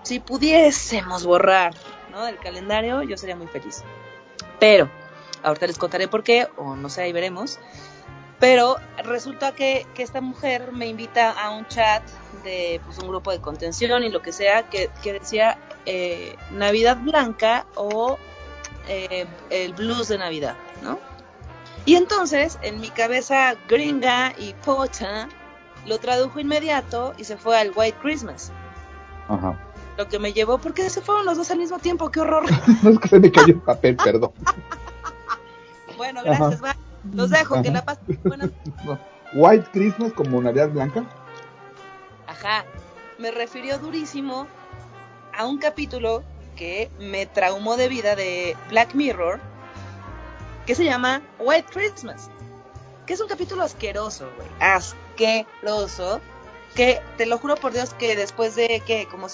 si pudiésemos borrar, Del calendario, yo sería muy feliz. Pero, ahorita les contaré por qué, o no sé, ahí veremos. Pero resulta que, que esta mujer me invita a un chat de pues, un grupo de contención y lo que sea, que, que decía eh, Navidad Blanca o eh, el blues de Navidad, ¿no? Y entonces, en mi cabeza gringa y pocha, lo tradujo inmediato y se fue al White Christmas. Ajá. Lo que me llevó, porque se fueron los dos al mismo tiempo, qué horror. No es que se me cayó el papel, perdón. Bueno, gracias, va. Los dejo, que Ajá. la pasen. Buenas No. White Christmas como Navidad Blanca. Ajá. Me refirió durísimo a un capítulo que me traumó de vida de Black Mirror, que se llama White Christmas. Que es un capítulo asqueroso, güey. Asqueroso. Que te lo juro por Dios que después de que como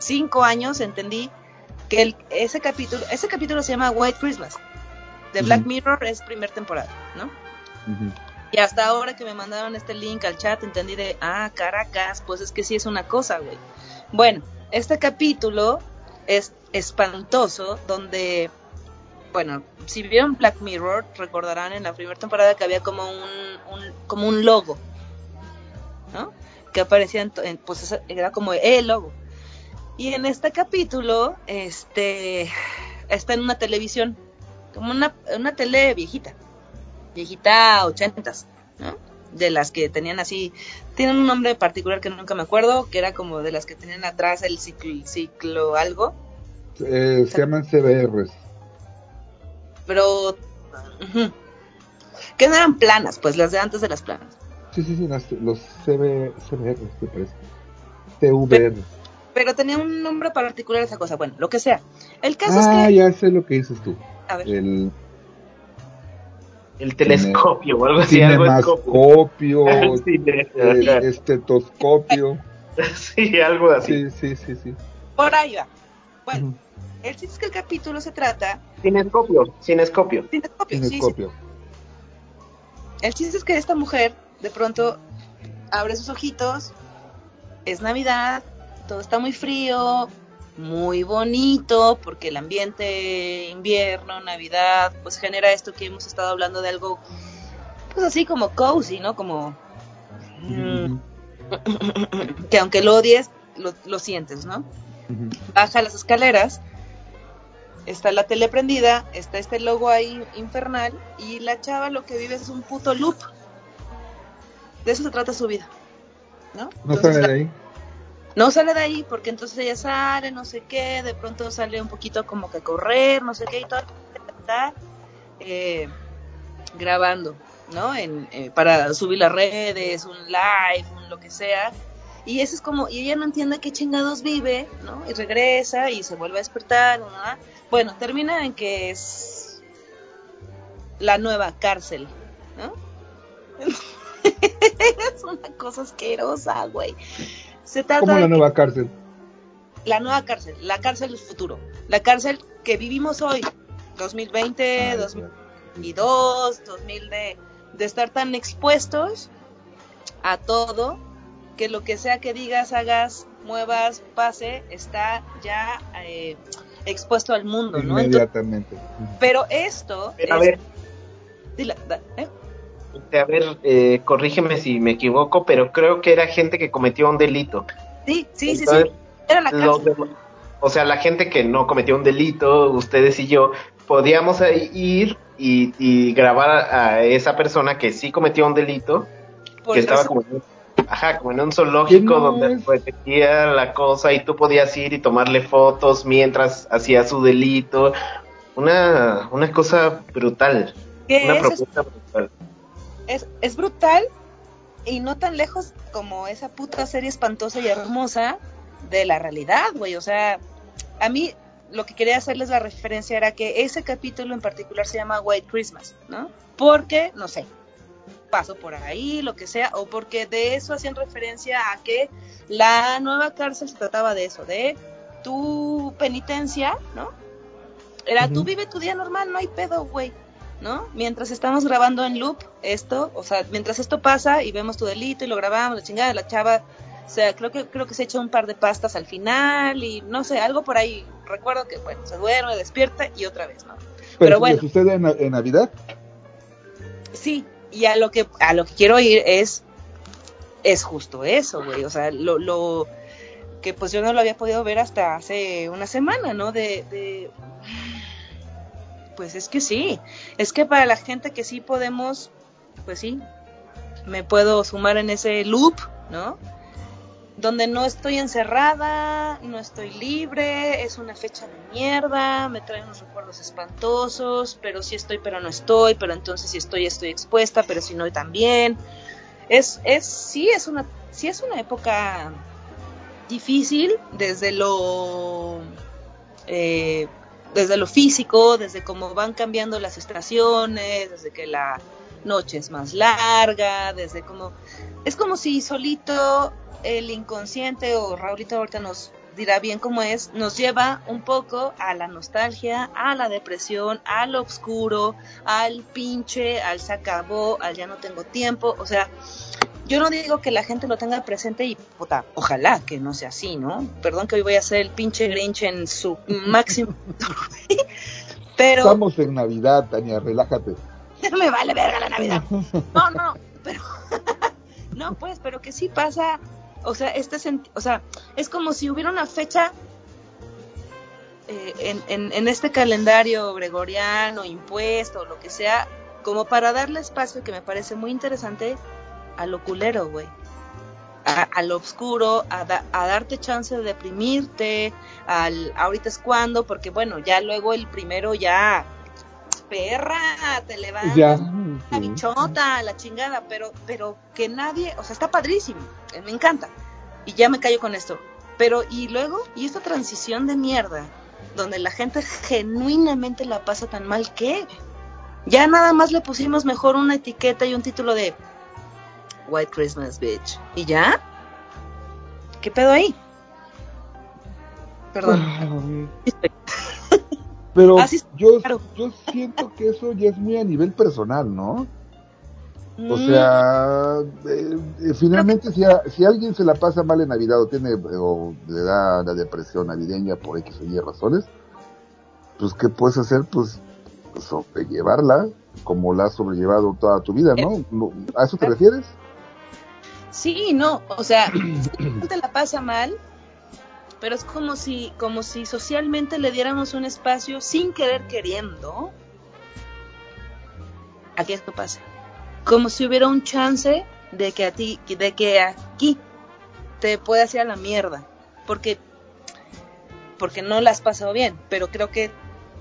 cinco años entendí que el- ese capítulo, ese capítulo se llama White Christmas. De Black. Mirror es primer temporada, ¿no? Y hasta ahora que me mandaron este link al chat, entendí de, ah, caracas, pues es que sí es una cosa, güey. Bueno, este capítulo es espantoso, donde, bueno, si vieron Black Mirror, recordarán en la primera temporada que había como un, un- como un logo, ¿no? Que aparecía, en, en- pues era como el logo. Y en este capítulo, este, está en una televisión, como una, una tele viejita viejita ochentas, ¿no? De las que tenían así, tienen un nombre particular que nunca me acuerdo, que era como de las que tenían atrás el ciclo, ciclo algo, Eh, se llaman CBRs. pero que no eran planas, pues las de antes de las planas. Sí, sí, sí, las- los CB, CBRs, me parece. CVR. Pero tenía un nombre particular esa cosa, bueno, lo que sea. El caso Ah, es que, ya sé lo que dices tú. a ver, El El telescopio o algo así, algo escopio. cinemascopio, Sí, el de- estetoscopio. sí, algo así. Sí, sí, sí, sí. por ahí va. Bueno, el chiste es que el capítulo se trata Cinescopio, cinescopio. cinescopio, sí, sí, Cinescopio. El chiste es que esta mujer de pronto abre sus ojitos, es Navidad, todo está muy frío, muy bonito, porque el ambiente invierno, Navidad, pues genera esto que hemos estado hablando de algo, pues así como cozy, ¿no? Como mm, que aunque lo odies, lo, lo sientes, ¿no? baja las escaleras, está la tele prendida, está este logo ahí infernal y la chava lo que vive es un puto loop. De eso se trata su vida. ¿No? No Entonces, sale de ahí. No sale de ahí porque entonces ella sale, no sé qué, de pronto sale un poquito como que a correr, no sé qué y todo. Está eh, grabando, ¿no? En, eh, para subir las redes, un live, un lo que sea. Y eso es como, y ella no entiende qué chingados vive, ¿no? Y regresa y se vuelve a despertar, ¿no? Bueno, termina en que es la nueva cárcel, ¿no? es una cosa asquerosa, güey. Se trata Como de la que- nueva cárcel. la nueva cárcel, la cárcel del futuro, la cárcel que vivimos hoy, 2020, Ay, 2002, 2000 de, de estar tan expuestos a todo que lo que sea que digas, hagas, muevas, pase, está ya eh, expuesto al mundo, ¿no? Entonces, Inmediatamente. pero esto Pero a es- ver, dila, da- ¿eh? A ver, eh, corrígeme si me equivoco, pero creo que era gente que cometió un delito. Sí, sí, sí, sí, era la demás- o sea, la gente que no cometió un delito, ustedes y yo, podíamos ir y, y grabar a, a esa persona que sí cometió un delito, por que estaba como en, un- ajá, como en un zoológico no donde es- repetía la cosa y tú podías ir y tomarle fotos mientras hacía su delito. Una, una cosa brutal, una es propuesta brutal. Es, es brutal y no tan lejos como esa puta serie espantosa y hermosa de la realidad, güey. O sea, a mí lo que quería hacerles la referencia era que ese capítulo en particular se llama White Christmas, ¿no? Porque, no sé, paso por ahí, lo que sea, o porque de eso hacían referencia a que la nueva cárcel se trataba de eso, de tu penitencia, ¿no? Era, tú Ujú. vive tu día normal, no hay pedo, güey. ¿No? Mientras estamos grabando en loop esto, o sea, mientras esto pasa y vemos tu delito y lo grabamos, la chingada, la chava, o sea, creo que creo que se echa un par de pastas al final y no sé, algo por ahí. Recuerdo que bueno, se duerme, despierta y otra vez, ¿no? Pero, Pero bueno. sucede en, en Navidad. Sí, y a lo que a lo que quiero ir es es justo eso, güey, o sea, lo, lo que pues yo no lo había podido ver hasta hace una semana, ¿no? De, de pues es que sí, es que para la gente que sí podemos, pues sí, me puedo sumar en ese loop, ¿no? Donde no estoy encerrada, no estoy libre, es una fecha de mierda, me trae unos recuerdos espantosos, pero sí estoy, pero no estoy, pero entonces si estoy, estoy expuesta, pero si no, también. Es, es, sí es una, sí es una época difícil desde lo eh, desde lo físico, desde cómo van cambiando las estaciones, desde que la noche es más larga, desde cómo es como si solito el inconsciente o Raulito ahorita nos dirá bien cómo es, nos lleva un poco a la nostalgia, a la depresión, a lo oscuro, al pinche, al se acabó, al ya no tengo tiempo, o sea, yo no digo que la gente lo tenga presente y puta, ojalá que no sea así, ¿no? Perdón que hoy voy a ser el pinche Grinch en su máximo. pero Estamos en Navidad, Tania, relájate. me vale verga la Navidad. No, no, pero no, pues, pero que sí pasa, o sea, este senti- o sea, es como si hubiera una fecha eh, en, en, en este calendario gregoriano, impuesto, o lo que sea, como para darle espacio que me parece muy interesante a lo culero, güey. A, a lo oscuro, a, da- a darte chance de deprimirte, al ahorita es cuando, porque bueno, ya luego el primero ya, perra, te levantas, Ya. la sí. bichota, la chingada, pero, pero que nadie, o sea, está padrísimo, eh, me encanta. Y ya me callo con esto. Pero, y luego, y esta transición de mierda, donde la gente genuinamente la pasa tan mal que ya nada más le pusimos mejor una etiqueta y un título de White Christmas Bitch. ¿Y ya? ¿Qué pedo ahí? Perdón. Pero es, yo, claro. yo siento que eso ya es muy a nivel personal, ¿no? O Mm, sea, eh, eh, finalmente si, a- si alguien se la pasa mal en Navidad o tiene o le da la depresión navideña por X o Y razones, pues ¿qué puedes hacer? Pues sobrellevarla como la has sobrellevado toda tu vida, ¿no? ¿No- ¿A eso te refieres? Sí, no, o sea, te la pasa mal, pero es como si, como si socialmente le diéramos un espacio sin querer queriendo a que esto pase. Como si hubiera un chance de que a ti, de que aquí te puedas ir a la mierda, porque, porque no la has pasado bien, pero creo que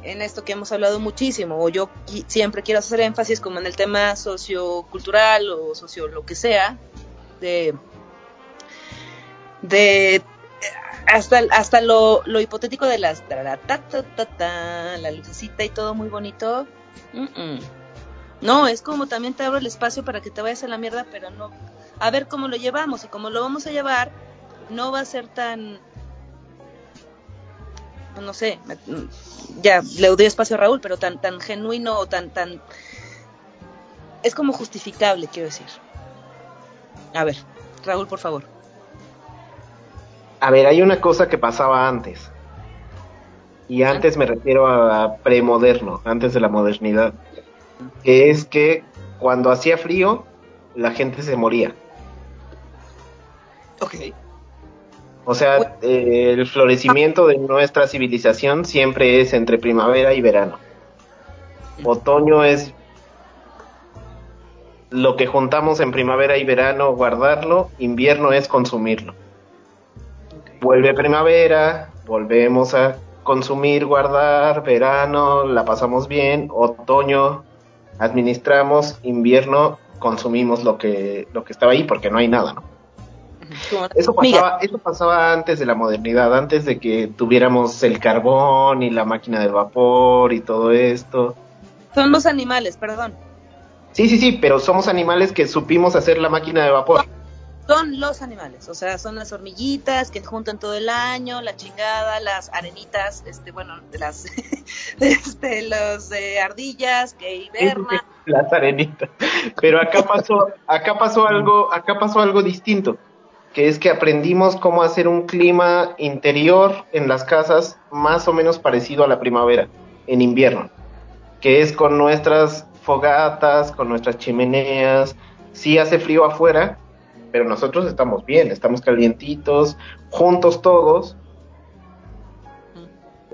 en esto que hemos hablado muchísimo, o yo siempre quiero hacer énfasis como en el tema sociocultural o socio lo que sea, de de hasta, hasta lo, lo hipotético de las ta, ta, ta, ta, la lucecita y todo muy bonito. No, es como también te abro el espacio para que te vayas a la mierda, pero no. A ver cómo lo llevamos y cómo lo vamos a llevar, no va a ser tan. No sé, ya le doy espacio a Raúl, pero tan, tan genuino o tan, tan. Es como justificable, quiero decir. A ver, Raúl, por favor. A ver, hay una cosa que pasaba antes. Y antes me refiero a premoderno, antes de la modernidad. Que es que cuando hacía frío, la gente se moría. Ok. O sea, eh, el florecimiento de nuestra civilización siempre es entre primavera y verano. Otoño es lo que juntamos en primavera y verano, guardarlo. Invierno es consumirlo. Vuelve primavera, volvemos a consumir, guardar, verano, la pasamos bien, otoño, administramos, invierno, consumimos lo que, lo que estaba ahí porque no hay nada, ¿no? Eso pasaba, eso pasaba antes de la modernidad, antes de que tuviéramos el carbón y la máquina de vapor y todo esto. son los animales, perdón. Sí, sí, sí, pero somos animales que supimos hacer la máquina de vapor. Son los animales, o sea, son las hormiguitas que juntan todo el año, la chingada, las arenitas, este, bueno, las, este, los eh, ardillas que hibernan. Las arenitas. Pero acá pasó, acá pasó algo, acá pasó algo distinto, que es que aprendimos cómo hacer un clima interior en las casas más o menos parecido a la primavera, en invierno, que es con nuestras fogatas, con nuestras chimeneas. Sí hace frío afuera, pero nosotros estamos bien, estamos calientitos, juntos todos.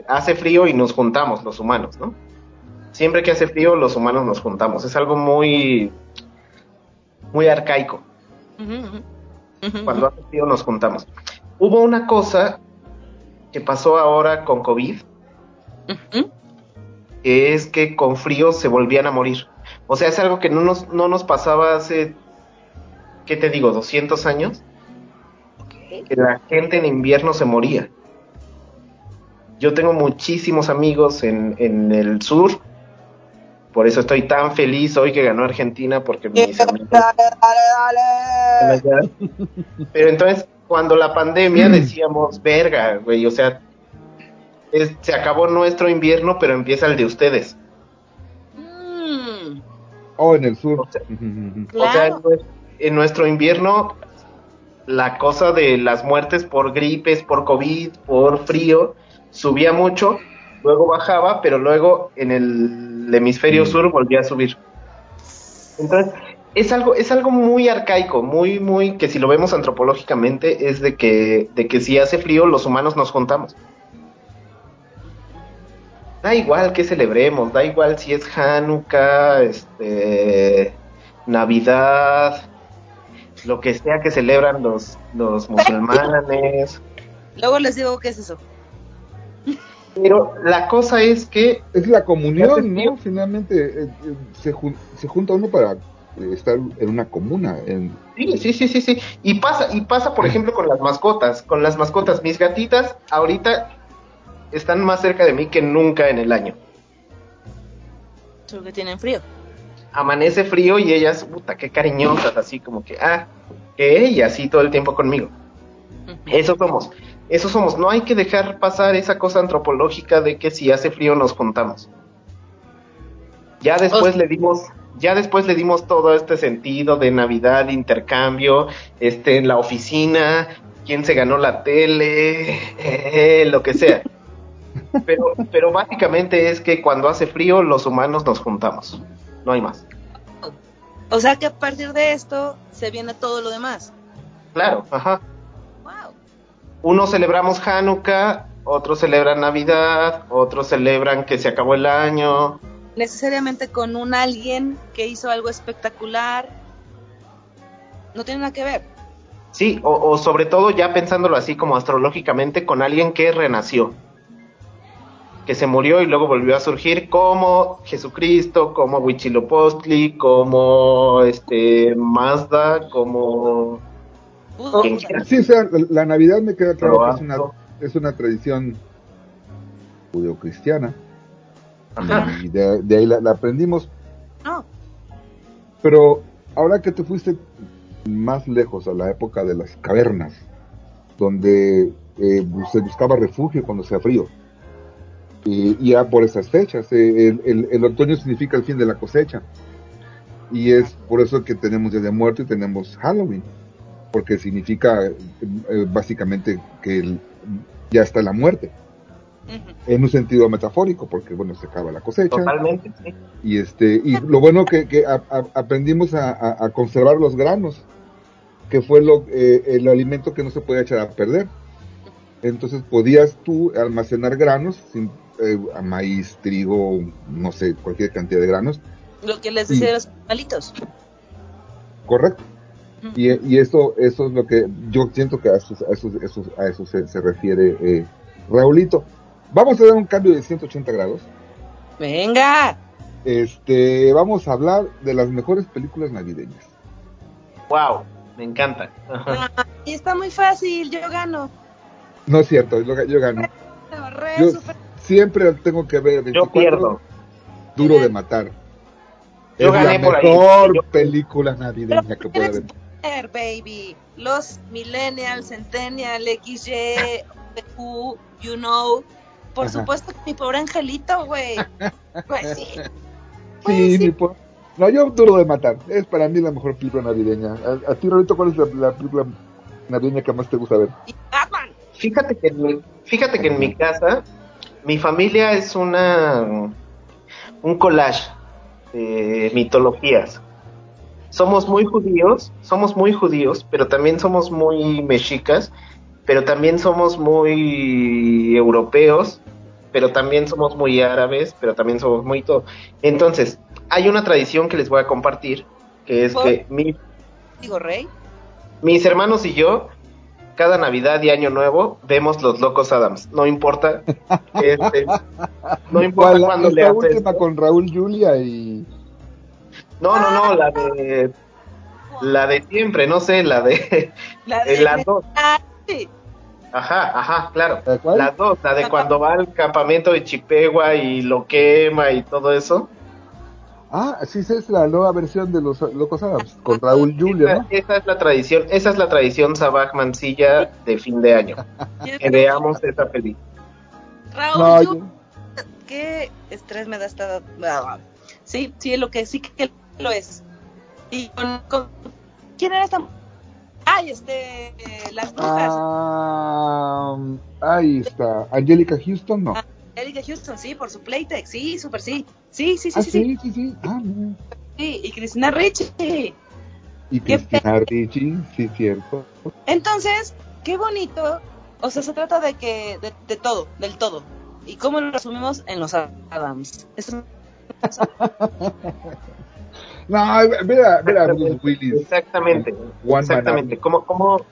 Hace frío y nos juntamos los humanos, ¿no? Siempre que hace frío, los humanos nos juntamos. Es algo muy, muy arcaico. Cuando hace frío, nos juntamos. Hubo una cosa que pasó ahora con COVID, es que con frío se volvían a morir. O sea, es algo que no nos, no nos pasaba hace, ¿qué te digo? 200 años. Que la gente en invierno se moría. Yo tengo muchísimos amigos en, en el sur. Por eso estoy tan feliz hoy que ganó Argentina, porque mis amigos allá. Pero entonces, cuando la pandemia decíamos, verga, güey, o sea, es- se acabó nuestro invierno, pero empieza el de ustedes. Mm, Oh, en el sur. O sea. O en, nues- en nuestro invierno, la cosa de las muertes por gripes, por COVID, por frío, subía mucho, luego bajaba, pero luego en el hemisferio Mm. sur volvía a subir. Entonces, es algo, es algo muy arcaico, muy, muy, que si lo vemos antropológicamente, es de que, de que si hace frío, los humanos nos juntamos. Da igual que celebremos, da igual si es Hanukkah, este, Navidad, lo que sea que celebran los, los musulmanes. Luego les digo qué es eso. Pero la cosa es que Es la comunión. ¿no? Finalmente eh, eh, se, jun- se junta uno para eh, estar en una comuna. En... Sí, sí, sí, sí, sí. Y pasa, y pasa, por ejemplo, con las mascotas. Con las mascotas, mis gatitas ahorita están más cerca de mí que nunca en el año. Solo que tienen frío. Amanece frío y ellas, puta, qué cariñosas, así como que, ah, ¿qué? Y así todo el tiempo conmigo. Ujú. Eso somos, eso somos. No hay que dejar pasar esa cosa antropológica de que si hace frío nos juntamos. Ya después le dimos, ya después le dimos todo este sentido de Navidad, intercambio, este, en la oficina, quién se ganó la tele, eh, lo que sea. Pero, pero básicamente es que cuando hace frío los humanos nos juntamos. No hay más. O sea que a partir de esto se viene todo lo demás. Claro, ajá. Wow. Unos celebramos Hanukkah, otros celebran Navidad, otros celebran que se acabó el año. Necesariamente con un alguien que hizo algo espectacular. No tiene nada que ver. Sí, o, o sobre todo ya pensándolo así como astrológicamente con alguien que renació, que se murió y luego volvió a surgir como Jesucristo, como Huitzilopochtli, como este Mazda, como Oh, sí, o sea, la, la Navidad me queda claro que es una, es una tradición judeocristiana. Ajá. Y de, de ahí la, la aprendimos. No, Pero ahora que te fuiste más lejos a la época de las cavernas, donde eh, se buscaba refugio cuando hacía frío, y y ya por esas fechas, eh, el, el- el otoño significa el fin de la cosecha, y es por eso que tenemos Día de Muerto y tenemos Halloween, porque significa eh, eh, básicamente que el- ya está la muerte, en un sentido metafórico, porque bueno, se acaba la cosecha, Totalmente, sí. y este y lo bueno que, que a- a- aprendimos a conservar los granos que fue lo eh, el alimento que no se podía echar a perder. Entonces podías tú almacenar granos sin eh, maíz trigo no sé cualquier cantidad de granos lo que les decía de los malitos. correcto y, y eso eso es lo que yo siento que a eso, a eso, eso- a eso se, se refiere eh, Raulito vamos a dar un cambio de 180 grados Venga. este vamos a hablar de las mejores películas navideñas Wow, me encanta. Ajá. Y está muy fácil, yo gano. No es cierto, yo, yo gano. Re, Yo súper- siempre tengo que ver 24 Yo pierdo. Duro de matar. Yo es la ahí. mejor Yo- película navideña que puede haber. Baby. Los millennials, centennial, XY, Q, you know. Por Ajá. supuesto que mi pobre angelito, güey. Pues sí. Pues Sí, sí. mi po- No, yo duro de matar. Es para mí la mejor película navideña. A, a ti, Rolito, ¿cuál es la, la película navideña que más te gusta ver? Y Batman. Fíjate que en mi, fíjate que en mi casa, mi familia es una un collage de mitologías. Somos muy judíos, somos muy judíos, pero también somos muy mexicas, pero también somos muy europeos, pero también somos muy árabes, pero también somos muy todo. Entonces, hay una tradición que les voy a compartir, que es ¿Por? que mi, Digo, Rey. mis hermanos y yo, cada Navidad y Año Nuevo, vemos Los Locos Adams. No importa. este, no importa cuándo le haces. última con Raúl Julia y... No, no, no, la de. La de siempre, no sé, la de. La eh, de las dos. Ajá, ajá, claro. ¿La cuál? Las dos, la de cuando va al campamento de Chipegua y lo quema y todo eso. Ah, sí, esa es la nueva versión de Los Locos Adams, con Raúl Julia, Esa, ¿no? esa es la tradición, esa es la tradición Sabaj Mancilla de fin de año. Que veamos esa película. Raúl, No, yo- qué estrés me da esta. Sí, sí, lo que sí que lo es. Y con, con- ¿quién era esta? Ay, este, las brujas. Ah, ahí está. Angélica Houston, no. Erika Houston, sí, por su Playtex, sí, súper sí. Sí, sí, sí, ah, sí, sí, sí, sí, sí. Ah, mira. sí. Y Cristina Ricci. Y Cristina Ricci, sí, cierto. Entonces, qué bonito. O sea, se trata de que, de, de todo, del todo. ¿Y cómo lo resumimos? En los Adams. Eso es- No, mira, mira Bruce Willis. Exactamente. One Exactamente. ¿Cómo, cómo,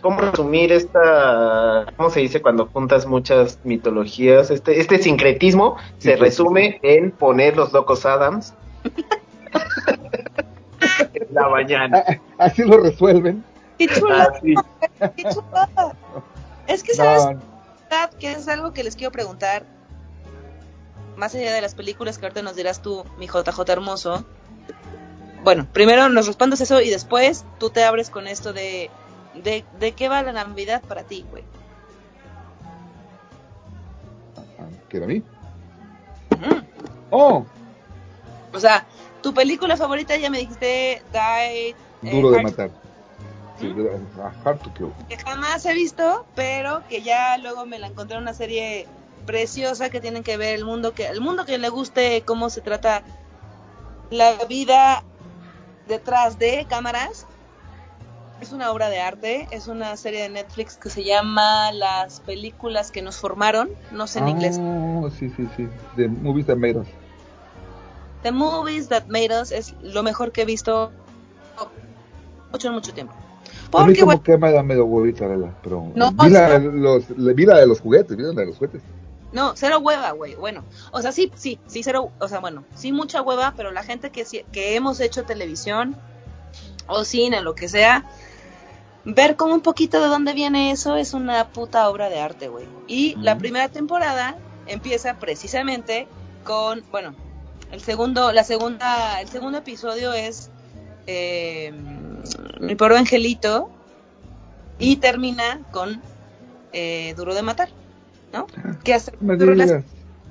¿Cómo resumir esta, cómo se dice cuando juntas muchas mitologías? Este, este sincretismo se Sí, resume en poner los locos Adams en la mañana. Ah, Así lo resuelven. ¡Qué chula! Así. ¡Qué chula! Es que, ¿sabes? No, que es algo que les quiero preguntar. Más allá de las películas que ahorita nos dirás tú, mi JJ hermoso. Bueno, primero nos respondes eso y después tú te abres con esto de. ¿De, de qué va la Navidad para ti, güey? ¿Que era a mí? Oh, O sea, tu película favorita ya me dijiste Die. eh, duro de matar. Sí, de- ah, hard to kill. que jamás he visto, pero que ya luego me la encontré en una serie preciosa que tienen que ver el mundo que el mundo que le guste cómo se trata la vida detrás de cámaras. Es una obra de arte, es una serie de Netflix que se llama Las películas que nos formaron, no sé en inglés. Oh, sí, sí, sí. The Movies That Made Us. The Movies That Made Us es lo mejor que he visto mucho en mucho tiempo. a mí Porque como bueno, que me da medio huevita, ¿verdad? Pero No, vi, la, los, vi la de los juguetes, vi la de los juguetes. No, cero hueva, güey. Bueno, o sea, sí, sí, sí, cero, o sea, bueno, sí mucha hueva, pero la gente que, que hemos hecho televisión o cine, lo que sea, ver como un poquito de dónde viene eso es una puta obra de arte, güey. Y la primera temporada empieza precisamente con, bueno, el segundo, la segunda, el segundo episodio es eh, mi pobre angelito y termina con eh, Duro de matar, ¿no? Que hace Me pero las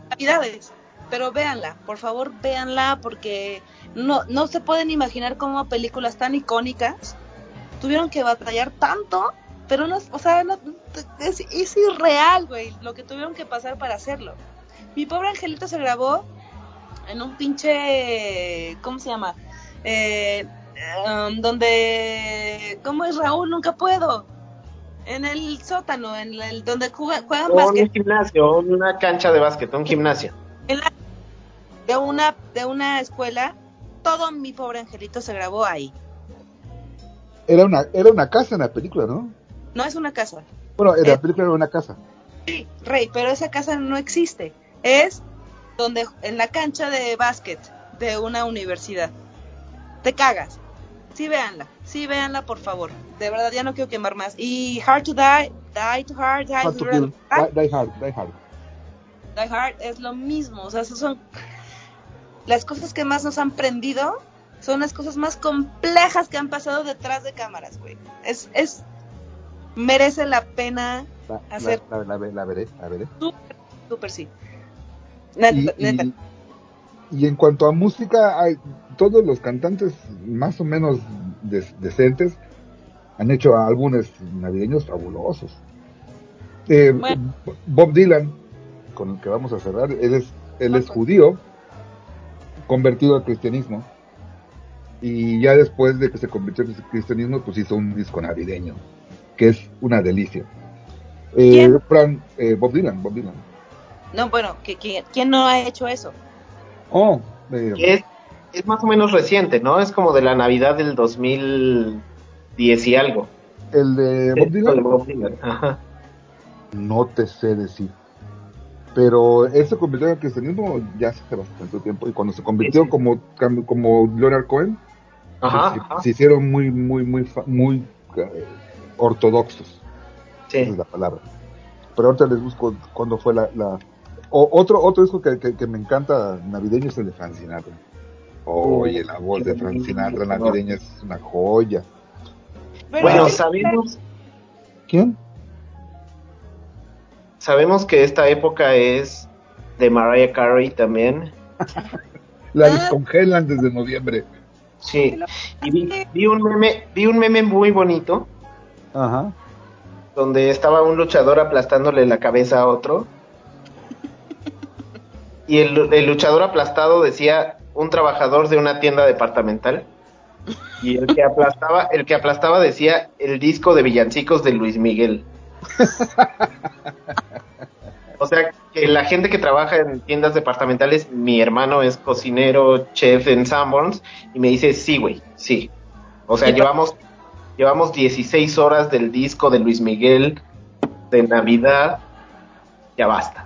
navidades. Pero véanla, por favor, véanla porque no, no se pueden imaginar cómo películas tan icónicas tuvieron que batallar tanto, pero no, o sea, no, es, es irreal, güey, lo que tuvieron que pasar para hacerlo. Mi pobre angelito se grabó en un pinche, ¿cómo se llama? Eh, um, donde, ¿cómo es Raúl? Nunca puedo. En el sótano, en el donde juega- juegan Un básquet. gimnasio, una cancha de básquet, un gimnasio. en la- de una de una escuela todo mi pobre angelito se grabó ahí Era una, era una casa en la película, ¿no? no es una casa Bueno, en Eh. la película era una casa. sí rey pero esa casa no existe es donde en la cancha de básquet de una universidad te cagas sí véanla sí véanla por favor de verdad ya no quiero quemar más y Hard to Die Die to Hard Die, Hard to to Kill. Die, Hard, Die Hard. Die Hard es lo mismo, o sea, son las cosas que más nos han prendido, son las cosas más complejas que han pasado detrás de cámaras, güey. Es, es, merece la pena, La, Hacer- la, la, la ve- la veré, la veré. súper, súper sí. Neta, Y, neta. y- y en cuanto a música, hay, todos los cantantes más o menos des- decentes han hecho álbumes navideños fabulosos. Eh, Bueno. Bob Dylan, con el que vamos a cerrar, él es, él es judío, convertido al cristianismo, y ya después de que se convirtió al cristianismo, pues hizo un disco navideño, que es una delicia. Eh, eh, Bob Dylan, Bob Dylan. No, bueno, ¿quién no ha hecho eso? Oh, eh, es, es más o menos reciente, ¿no? Es como de la Navidad del 2010 y algo. el de Bob Dylan. de Bob Dylan, Ajá. No te sé decir. Pero él se convirtió en cristianismo ya hace bastante tiempo. Y cuando se convirtió Sí, sí. como, como Leonard Cohen, Ajá, se, ajá. se hicieron muy, muy, muy, fa- muy eh, ortodoxos. Sí. Esa es la palabra. Pero ahorita les busco cuándo fue la. la- o- otro, otro disco que, que- que me encanta navideño es el de Frank Sinatra. Oye, la voz de Frank Sinatra navideña es una joya. Bueno, sabemos, ¿Quién? sabemos que esta época es de Mariah Carey también. La Ah. descongelan desde noviembre. Sí. Y vi, vi un meme, vi un meme muy bonito Ajá. donde estaba un luchador aplastándole la cabeza a otro. Y el, el luchador aplastado decía un trabajador de una tienda departamental. Y el que aplastaba, el que aplastaba decía el disco de villancicos de Luis Miguel. Que la gente que trabaja en tiendas departamentales, mi hermano es cocinero, chef en Sanborns, y me dice, sí, güey, sí. O sea, ¿Qué pa- llevamos, llevamos 16 horas del disco de Luis Miguel de Navidad. Ya basta,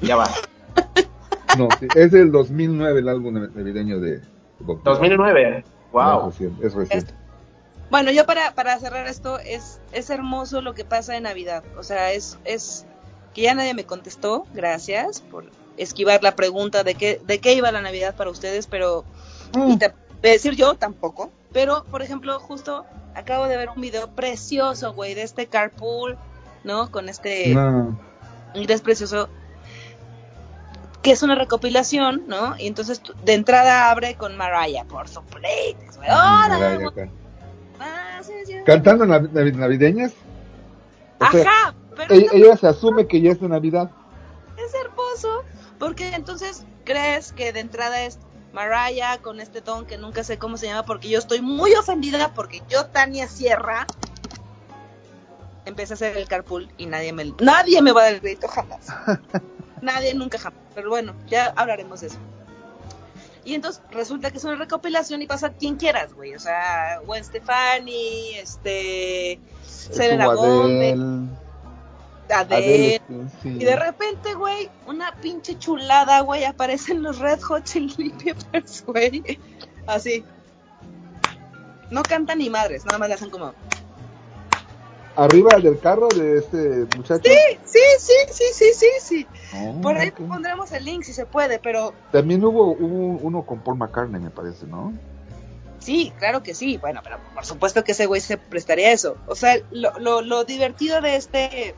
ya basta. No, sí, es del 2009 el álbum navideño de Bob Dylan. 2009, wow. Es reciente. Es reciente. Bueno, yo para, para cerrar esto, es, es hermoso lo que pasa en Navidad. O sea, es, es que ya nadie me contestó, gracias por esquivar la pregunta de qué, de qué iba la Navidad para ustedes, pero y te- de decir yo tampoco. Pero, por ejemplo, justo acabo de ver un video precioso, güey, de este carpool, ¿no? Con este No. inglés precioso, que es una recopilación, ¿no? Y entonces de entrada abre con Mariah, por supuesto, güey. ¡Hola! Mariah. Ah, sí, sí, sí. Cantando nav- nav- navideñas. Ajá, pero ella, se asume que ya es de Navidad. es hermoso, porque entonces crees que de entrada es Mariah con este don que nunca sé cómo se llama, porque yo estoy muy ofendida porque yo, Tania Sierra, empecé a hacer el carpool y nadie me, nadie me va a dar el crédito jamás. nadie, nunca jamás. Pero bueno, ya hablaremos de eso. Y entonces resulta que es una recopilación y pasa quien quieras, güey. O sea, Gwen Stefani, este, Selena Gomez, Adele, Adele, Adele, sí. y de repente, güey, una pinche chulada, güey, aparecen los Red Hot Chili Peppers, güey. Así. No cantan ni madres, nada más le hacen como. arriba del carro de este muchacho. Sí, sí, sí, sí, sí, sí, sí. Oh, Por ahí pondremos el link si se puede, pero También hubo, hubo uno con Paul McCartney, me parece, ¿no? sí, claro que sí. Bueno, pero por supuesto que ese güey se prestaría a eso. O sea, lo, lo, lo divertido de este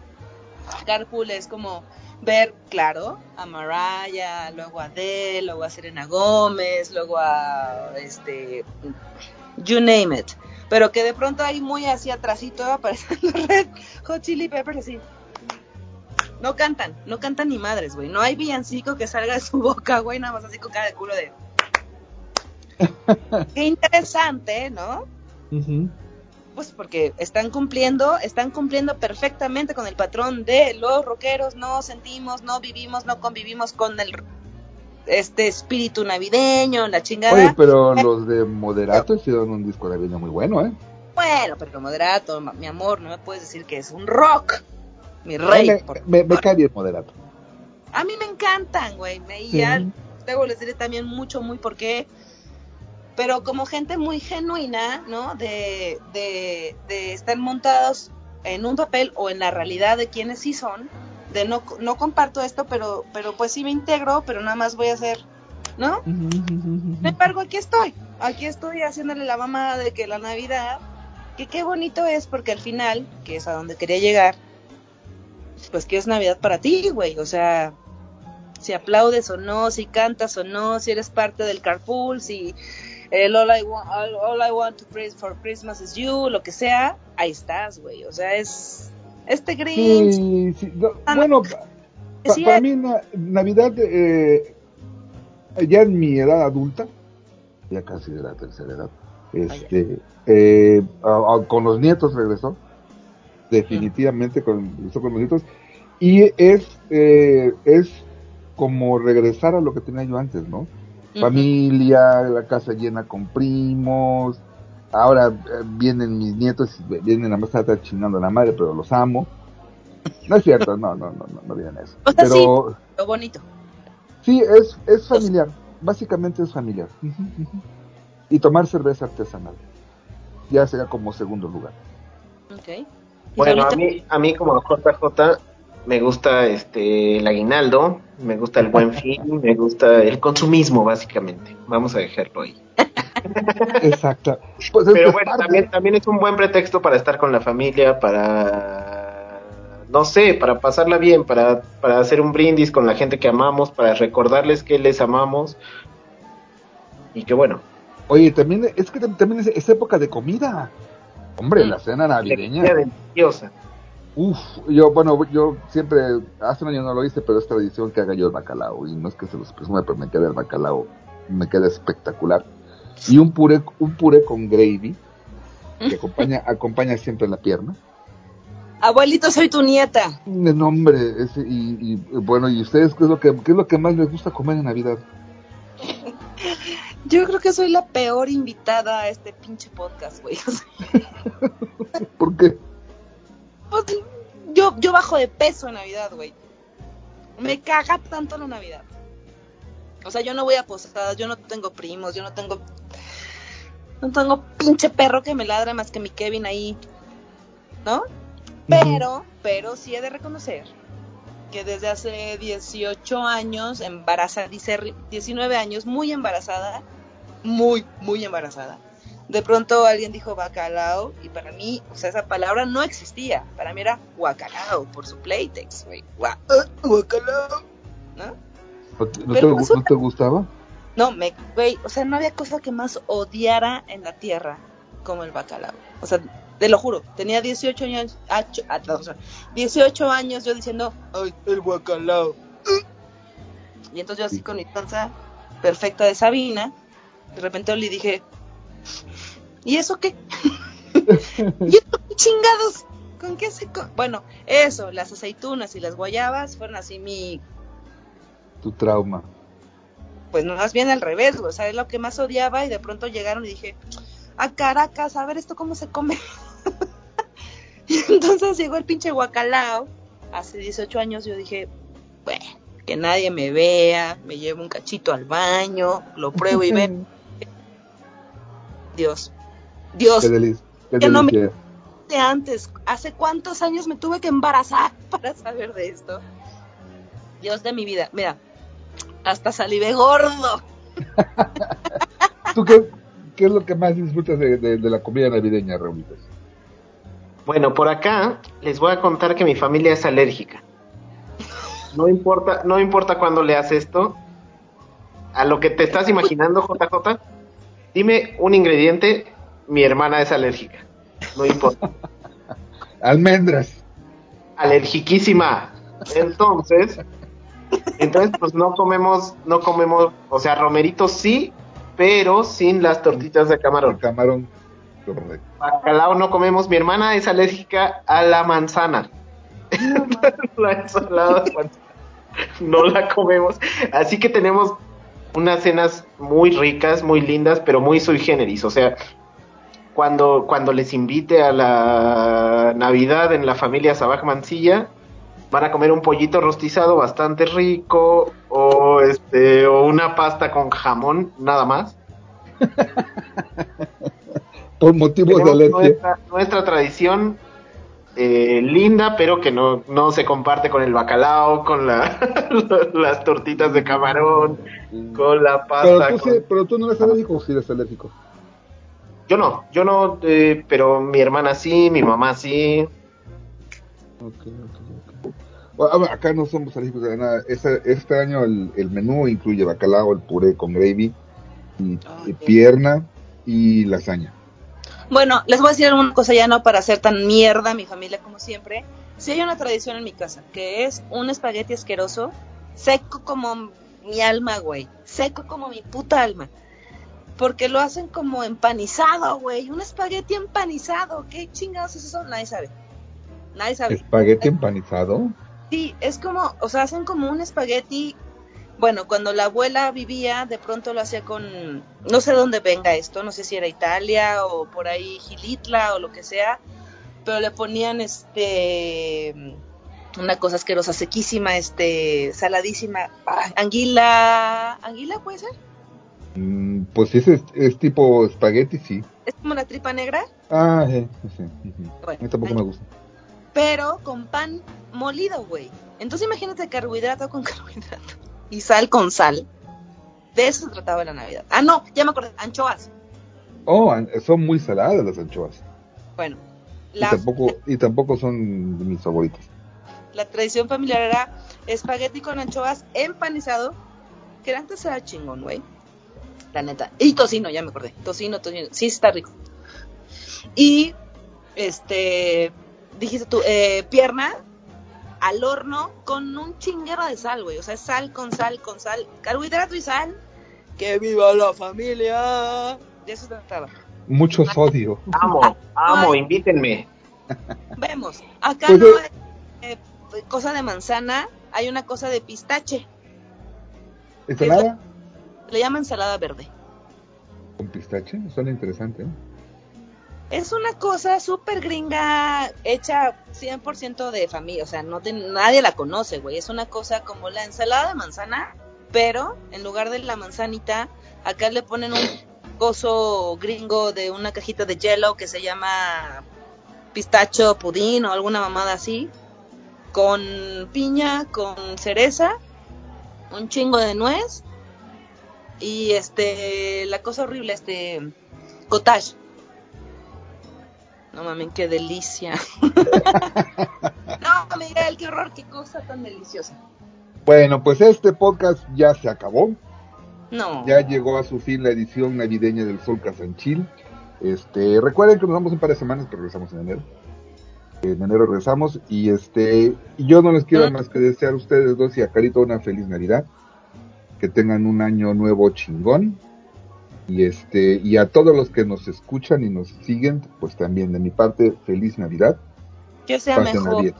carpool es como ver, claro, a Mariah, luego a Adele, luego a Serena Gómez, luego a este you name it. Pero que de pronto ahí muy hacia atrásito apareciendo Red Hot Chili Peppers así. No cantan, no cantan ni madres, güey. No hay villancico que salga de su boca, güey, nada más así con cara de culo de. Qué interesante, ¿no? Pues porque están cumpliendo, están cumpliendo perfectamente con el patrón de los rockeros, no sentimos, no vivimos, no convivimos con el este espíritu navideño, la chingada. Oye, pero los de Moderato hicieron un disco navideño muy bueno, ¿eh? Bueno, pero moderato, mi amor, no me puedes decir que es un rock, mi rey. me, me, me cae bien Moderato. A mí me encantan, güey. me- Sí. ya luego les diré también mucho, muy por qué. Pero como gente muy genuina, ¿no? De, de, de estar montados en un papel o en la realidad de quienes sí son. De no, no comparto esto, pero, pero pues sí me integro, pero nada más voy a hacer, ¿no? Sin embargo, aquí estoy. Aquí estoy haciéndole la mamá de que la Navidad, que qué bonito es, porque al final, que es a donde quería llegar, pues que es Navidad para ti, güey. O sea, si aplaudes o no, si cantas o no, si eres parte del carpool, si el all I, want, all, all I want to praise for Christmas is you, lo que sea, ahí estás, güey. O sea, es este Grinch. Sí, sí, no, Ah, no. bueno, pa- pa- Sí, para eh. mí na- Navidad, eh, ya en mi edad adulta, ya casi de la tercera edad, este, eh, a- a- con los nietos regresó, definitivamente con, regresó con los nietos, y es, eh, es como regresar a lo que tenía yo antes, ¿no? Familia, la casa llena con primos. Ahora eh, vienen mis nietos y vienen a más estar chingando a la madre, pero los amo. No es cierto, no, no, no, no, no vienen eso. O sea, Pero Lo bonito. sí, es, es familiar. Básicamente es familiar. Y tomar cerveza artesanal. Ya será como segundo lugar. Ok. ¿Y Bueno, a mí, a mí como JJ me gusta este el aguinaldo, me gusta el buen fin, me gusta el consumismo básicamente. Vamos a dejarlo ahí. Exacto. Pues Pero bueno, parte. también, también es un buen pretexto para estar con la familia, para, no sé, para pasarla bien, para, para hacer un brindis con la gente que amamos, para recordarles que les amamos. Y que bueno, Oye, también es que también es, es época de comida. Hombre, la cena navideña. deliciosa. Uf, yo, bueno, yo siempre, hace un año no lo hice, pero es tradición que haga yo el bacalao. Y no es que se los presume, pero me queda el bacalao, me queda espectacular. Y un puré, un puré con gravy, que acompaña, acompaña siempre la pierna. Abuelito, soy tu nieta. De nombre, ese, y, y, bueno, ¿y ustedes qué es lo que, qué es lo que más les gusta comer en Navidad? Yo creo que soy la peor invitada a este pinche podcast, güey. O sea, Porque, pues, yo, yo bajo de peso en Navidad, güey. Me caga tanto la Navidad. O sea, yo no voy a posadas, yo no tengo primos, yo no tengo. No tengo pinche perro que me ladra más que mi Kevin ahí. ¿No? Pero, pero sí he de reconocer que desde hace 18 años, embarazada, dice 19 años, muy embarazada, muy, muy embarazada. De pronto alguien dijo bacalao y para mí, o sea, esa palabra no existía. Para mí era guacalao por su playtex, güey. Gua- ah, guacalao. ¿No? ¿no, te- no Pero te, pues, ¿no te gustaba? No, me, güey, o sea, no había cosa que más odiara en la tierra como el bacalao. O sea, te lo juro, tenía 18 años, ah, ch- ah, 18 años yo diciendo, ay, el bacalao. Y entonces yo así con mi panza perfecta de Sabina, de repente le dije, ¿y eso qué? ¿Y eso qué chingados? ¿Con qué se co-?" Bueno, eso, las aceitunas y las guayabas fueron así mi Tu trauma. pues no, más bien al revés, o sea, es lo que más odiaba y de pronto llegaron y dije, a Caracas, a ver esto cómo se come. y entonces llegó el pinche guacalao, hace 18 años yo dije, bueno, que nadie me vea, me llevo un cachito al baño, lo pruebo y ve, Dios, Dios, Qué delicia. Qué no me- de antes. ¿Hace cuántos años me tuve que embarazar para saber de esto? Dios de mi vida. Mira, hasta salivé gordo. ¿Tú qué, qué es lo que más disfrutas de, de- de la comida navideña, Raulitos? Bueno, por acá les voy a contar que mi familia es alérgica. No importa, no importa cuándo leas esto, a lo que te estás imaginando, JJ, dime un ingrediente, mi hermana es alérgica. No importa. Almendras. Alergiquísima. Entonces, entonces pues no comemos, no comemos, o sea, romeritos sí, pero sin las tortitas de El camarón. camarón. Correcto. Bacalao no comemos. Mi hermana es alérgica a la manzana. la ensalada de manzana no la comemos. Así que tenemos unas cenas muy ricas, muy lindas, pero muy sui generis. O sea, cuando, cuando les invite a la Navidad en la familia Sabaj Mancilla, van a comer un pollito rostizado bastante rico o este o una pasta con jamón, nada más. Por motivos de alergia. nuestra, nuestra tradición eh, linda, pero que no, no se comparte con el bacalao, con la, las tortitas de camarón, con la Pero pasta. tú, con- sí- pero tú no eres alérgico o sí eres alérgico. Yo no, yo no, eh, pero mi hermana sí, mi mamá sí. Ok, ok, ok. Bueno, a ver, acá no somos alérgicos a nada. Este, este año el, el menú incluye bacalao, el puré con gravy, y, y Ok. pierna y lasaña. Bueno, les voy a decir alguna cosa ya no para hacer tan mierda a mi familia como siempre. Si hay una tradición en mi casa, que es un espagueti asqueroso, seco como mi alma, güey. Seco como mi puta alma. Porque lo hacen como empanizado, güey. Un espagueti empanizado. ¿Qué chingados es eso? Nadie sabe. Nadie sabe. Espagueti empanizado. Sí, es como, o sea, hacen como un espagueti. Bueno, cuando la abuela vivía, de pronto lo hacía con, no sé dónde venga esto, no sé si era Italia o por ahí Gilitla o lo que sea, pero le ponían este, una cosa asquerosa, sequísima, este, saladísima, ah, anguila, anguila puede ser, Mm, pues es, es tipo espagueti, sí. es como la tripa negra, Ah, sí, sí, sí. Bueno, A mí tampoco me gusta. pero con pan molido, güey. Entonces imagínate carbohidrato con carbohidrato y sal con sal. De eso se trataba la Navidad. Ah, no, ya me acordé, anchoas. Oh, son muy saladas las anchoas. Bueno, Y la, tampoco, y tampoco son de mis favoritas. la tradición familiar era espagueti con anchoas empanizado, que antes era chingón, güey. La neta. Y tocino, ya me acordé. Tocino, tocino. Sí, está rico. Y, este, dijiste tú, eh, pierna al horno con un chinguero de sal, güey. O sea, sal con sal con sal, carbohidrato y sal. ¡Que viva la familia! De eso se trataba. Mucho sodio. Amo, amo, Ay. invítenme. Vemos, acá Pues, no hay eh, cosa de manzana, hay una cosa de pistache. ¿Ensalada? Le llaman ensalada verde. Con pistache. Suena interesante. ¿eh? Es una cosa súper gringa, hecha 100% de familia, o sea, no te- nadie la conoce, güey. Es una cosa como la ensalada de manzana, pero en lugar de la manzanita, acá le ponen un coso gringo de una cajita de hielo que se llama pistacho pudín o alguna mamada así, con piña, con cereza, un chingo de nuez y este, la cosa horrible, este, cottage. No mames, qué delicia. no, Miguel, qué horror, qué cosa tan deliciosa. Bueno, pues este podcast ya se acabó. No. Ya llegó a su fin la edición navideña del Sol Casanchil. Este, recuerden que nos vamos un par de semanas, pero regresamos en enero. En enero regresamos y este, y yo no les quiero ¿Mm? más que desear a ustedes dos y a Carito una feliz Navidad. Que tengan un año nuevo chingón. Y este, y a todos los que nos escuchan y nos siguen, pues también de mi parte, feliz Navidad. Que sea mejor.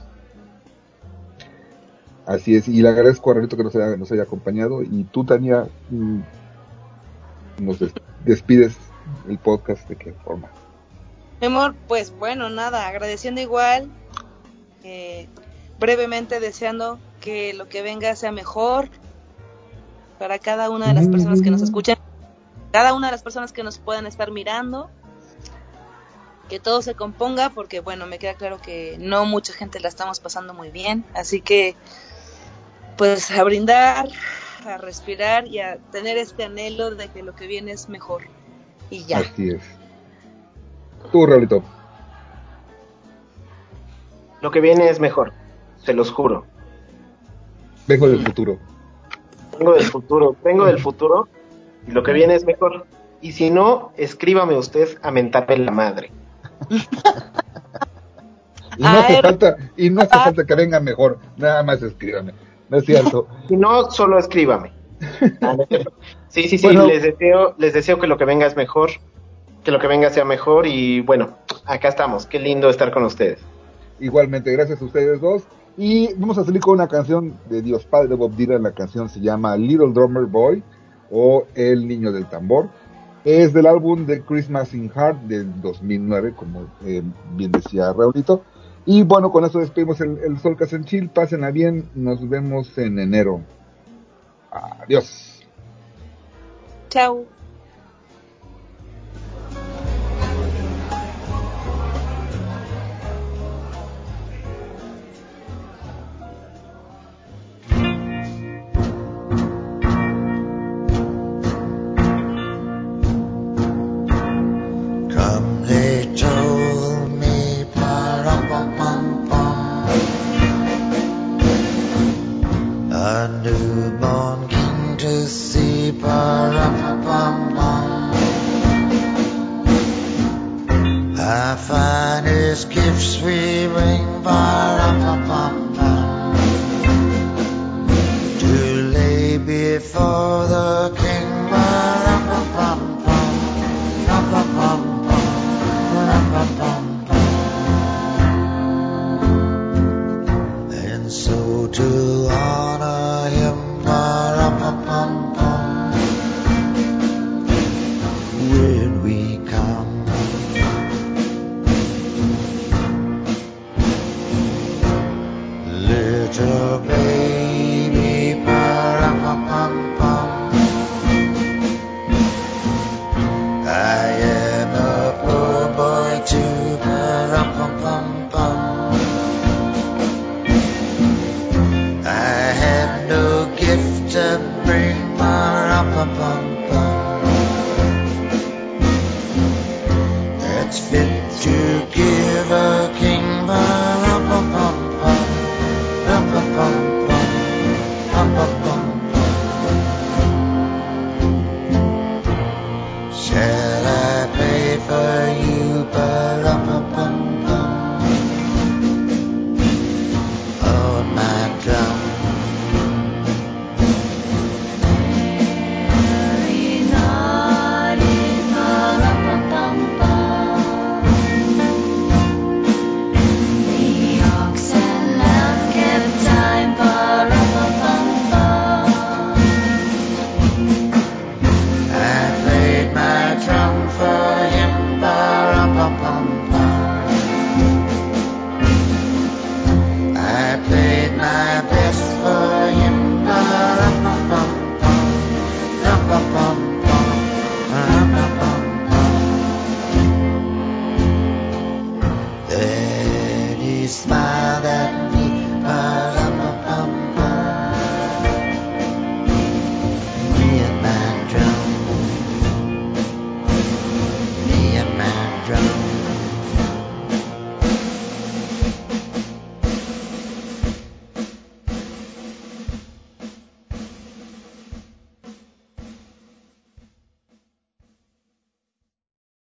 Así es, y le agradezco a Rarito que nos haya, nos haya acompañado. Y tú, Tania, mm, nos des- despides el podcast de qué forma. Mi amor, pues bueno, nada, agradeciendo igual, eh, brevemente deseando que lo que venga sea mejor para cada una de las personas que nos escuchan, cada una de las personas que nos puedan estar mirando. que todo se componga porque bueno, me queda claro que no mucha gente la estamos pasando muy bien, así que pues a brindar, a respirar y a tener este anhelo de que lo que viene es mejor. Y ya. Así es. Tú, Raulito. Lo que viene es mejor, se los juro. Vengo del futuro. Vengo del futuro, vengo del futuro y lo que viene es mejor. Y si no, escríbame usted a mentarme la madre. Y no hace falta, y no hace falta que venga mejor, nada más escríbame. No es cierto. Si no, solo escríbame. Sí, sí, sí, Bueno. les deseo, les deseo que lo que venga es mejor, que lo que venga sea mejor y bueno, acá estamos. Qué lindo estar con ustedes. Igualmente, gracias a ustedes dos. Y vamos a salir con una canción de Dios Padre Bob Dylan. La canción se llama Little Drummer Boy o El Niño del Tambor. Es del álbum de Christmas in Heart del 2009, como eh, bien decía Raulito. Y bueno, con eso despedimos el, el Sol Casanchil. Pásenla bien. Nos vemos en enero. Adiós. Chao. Finest gifts we bring, pa-rum-pum-pum-pum.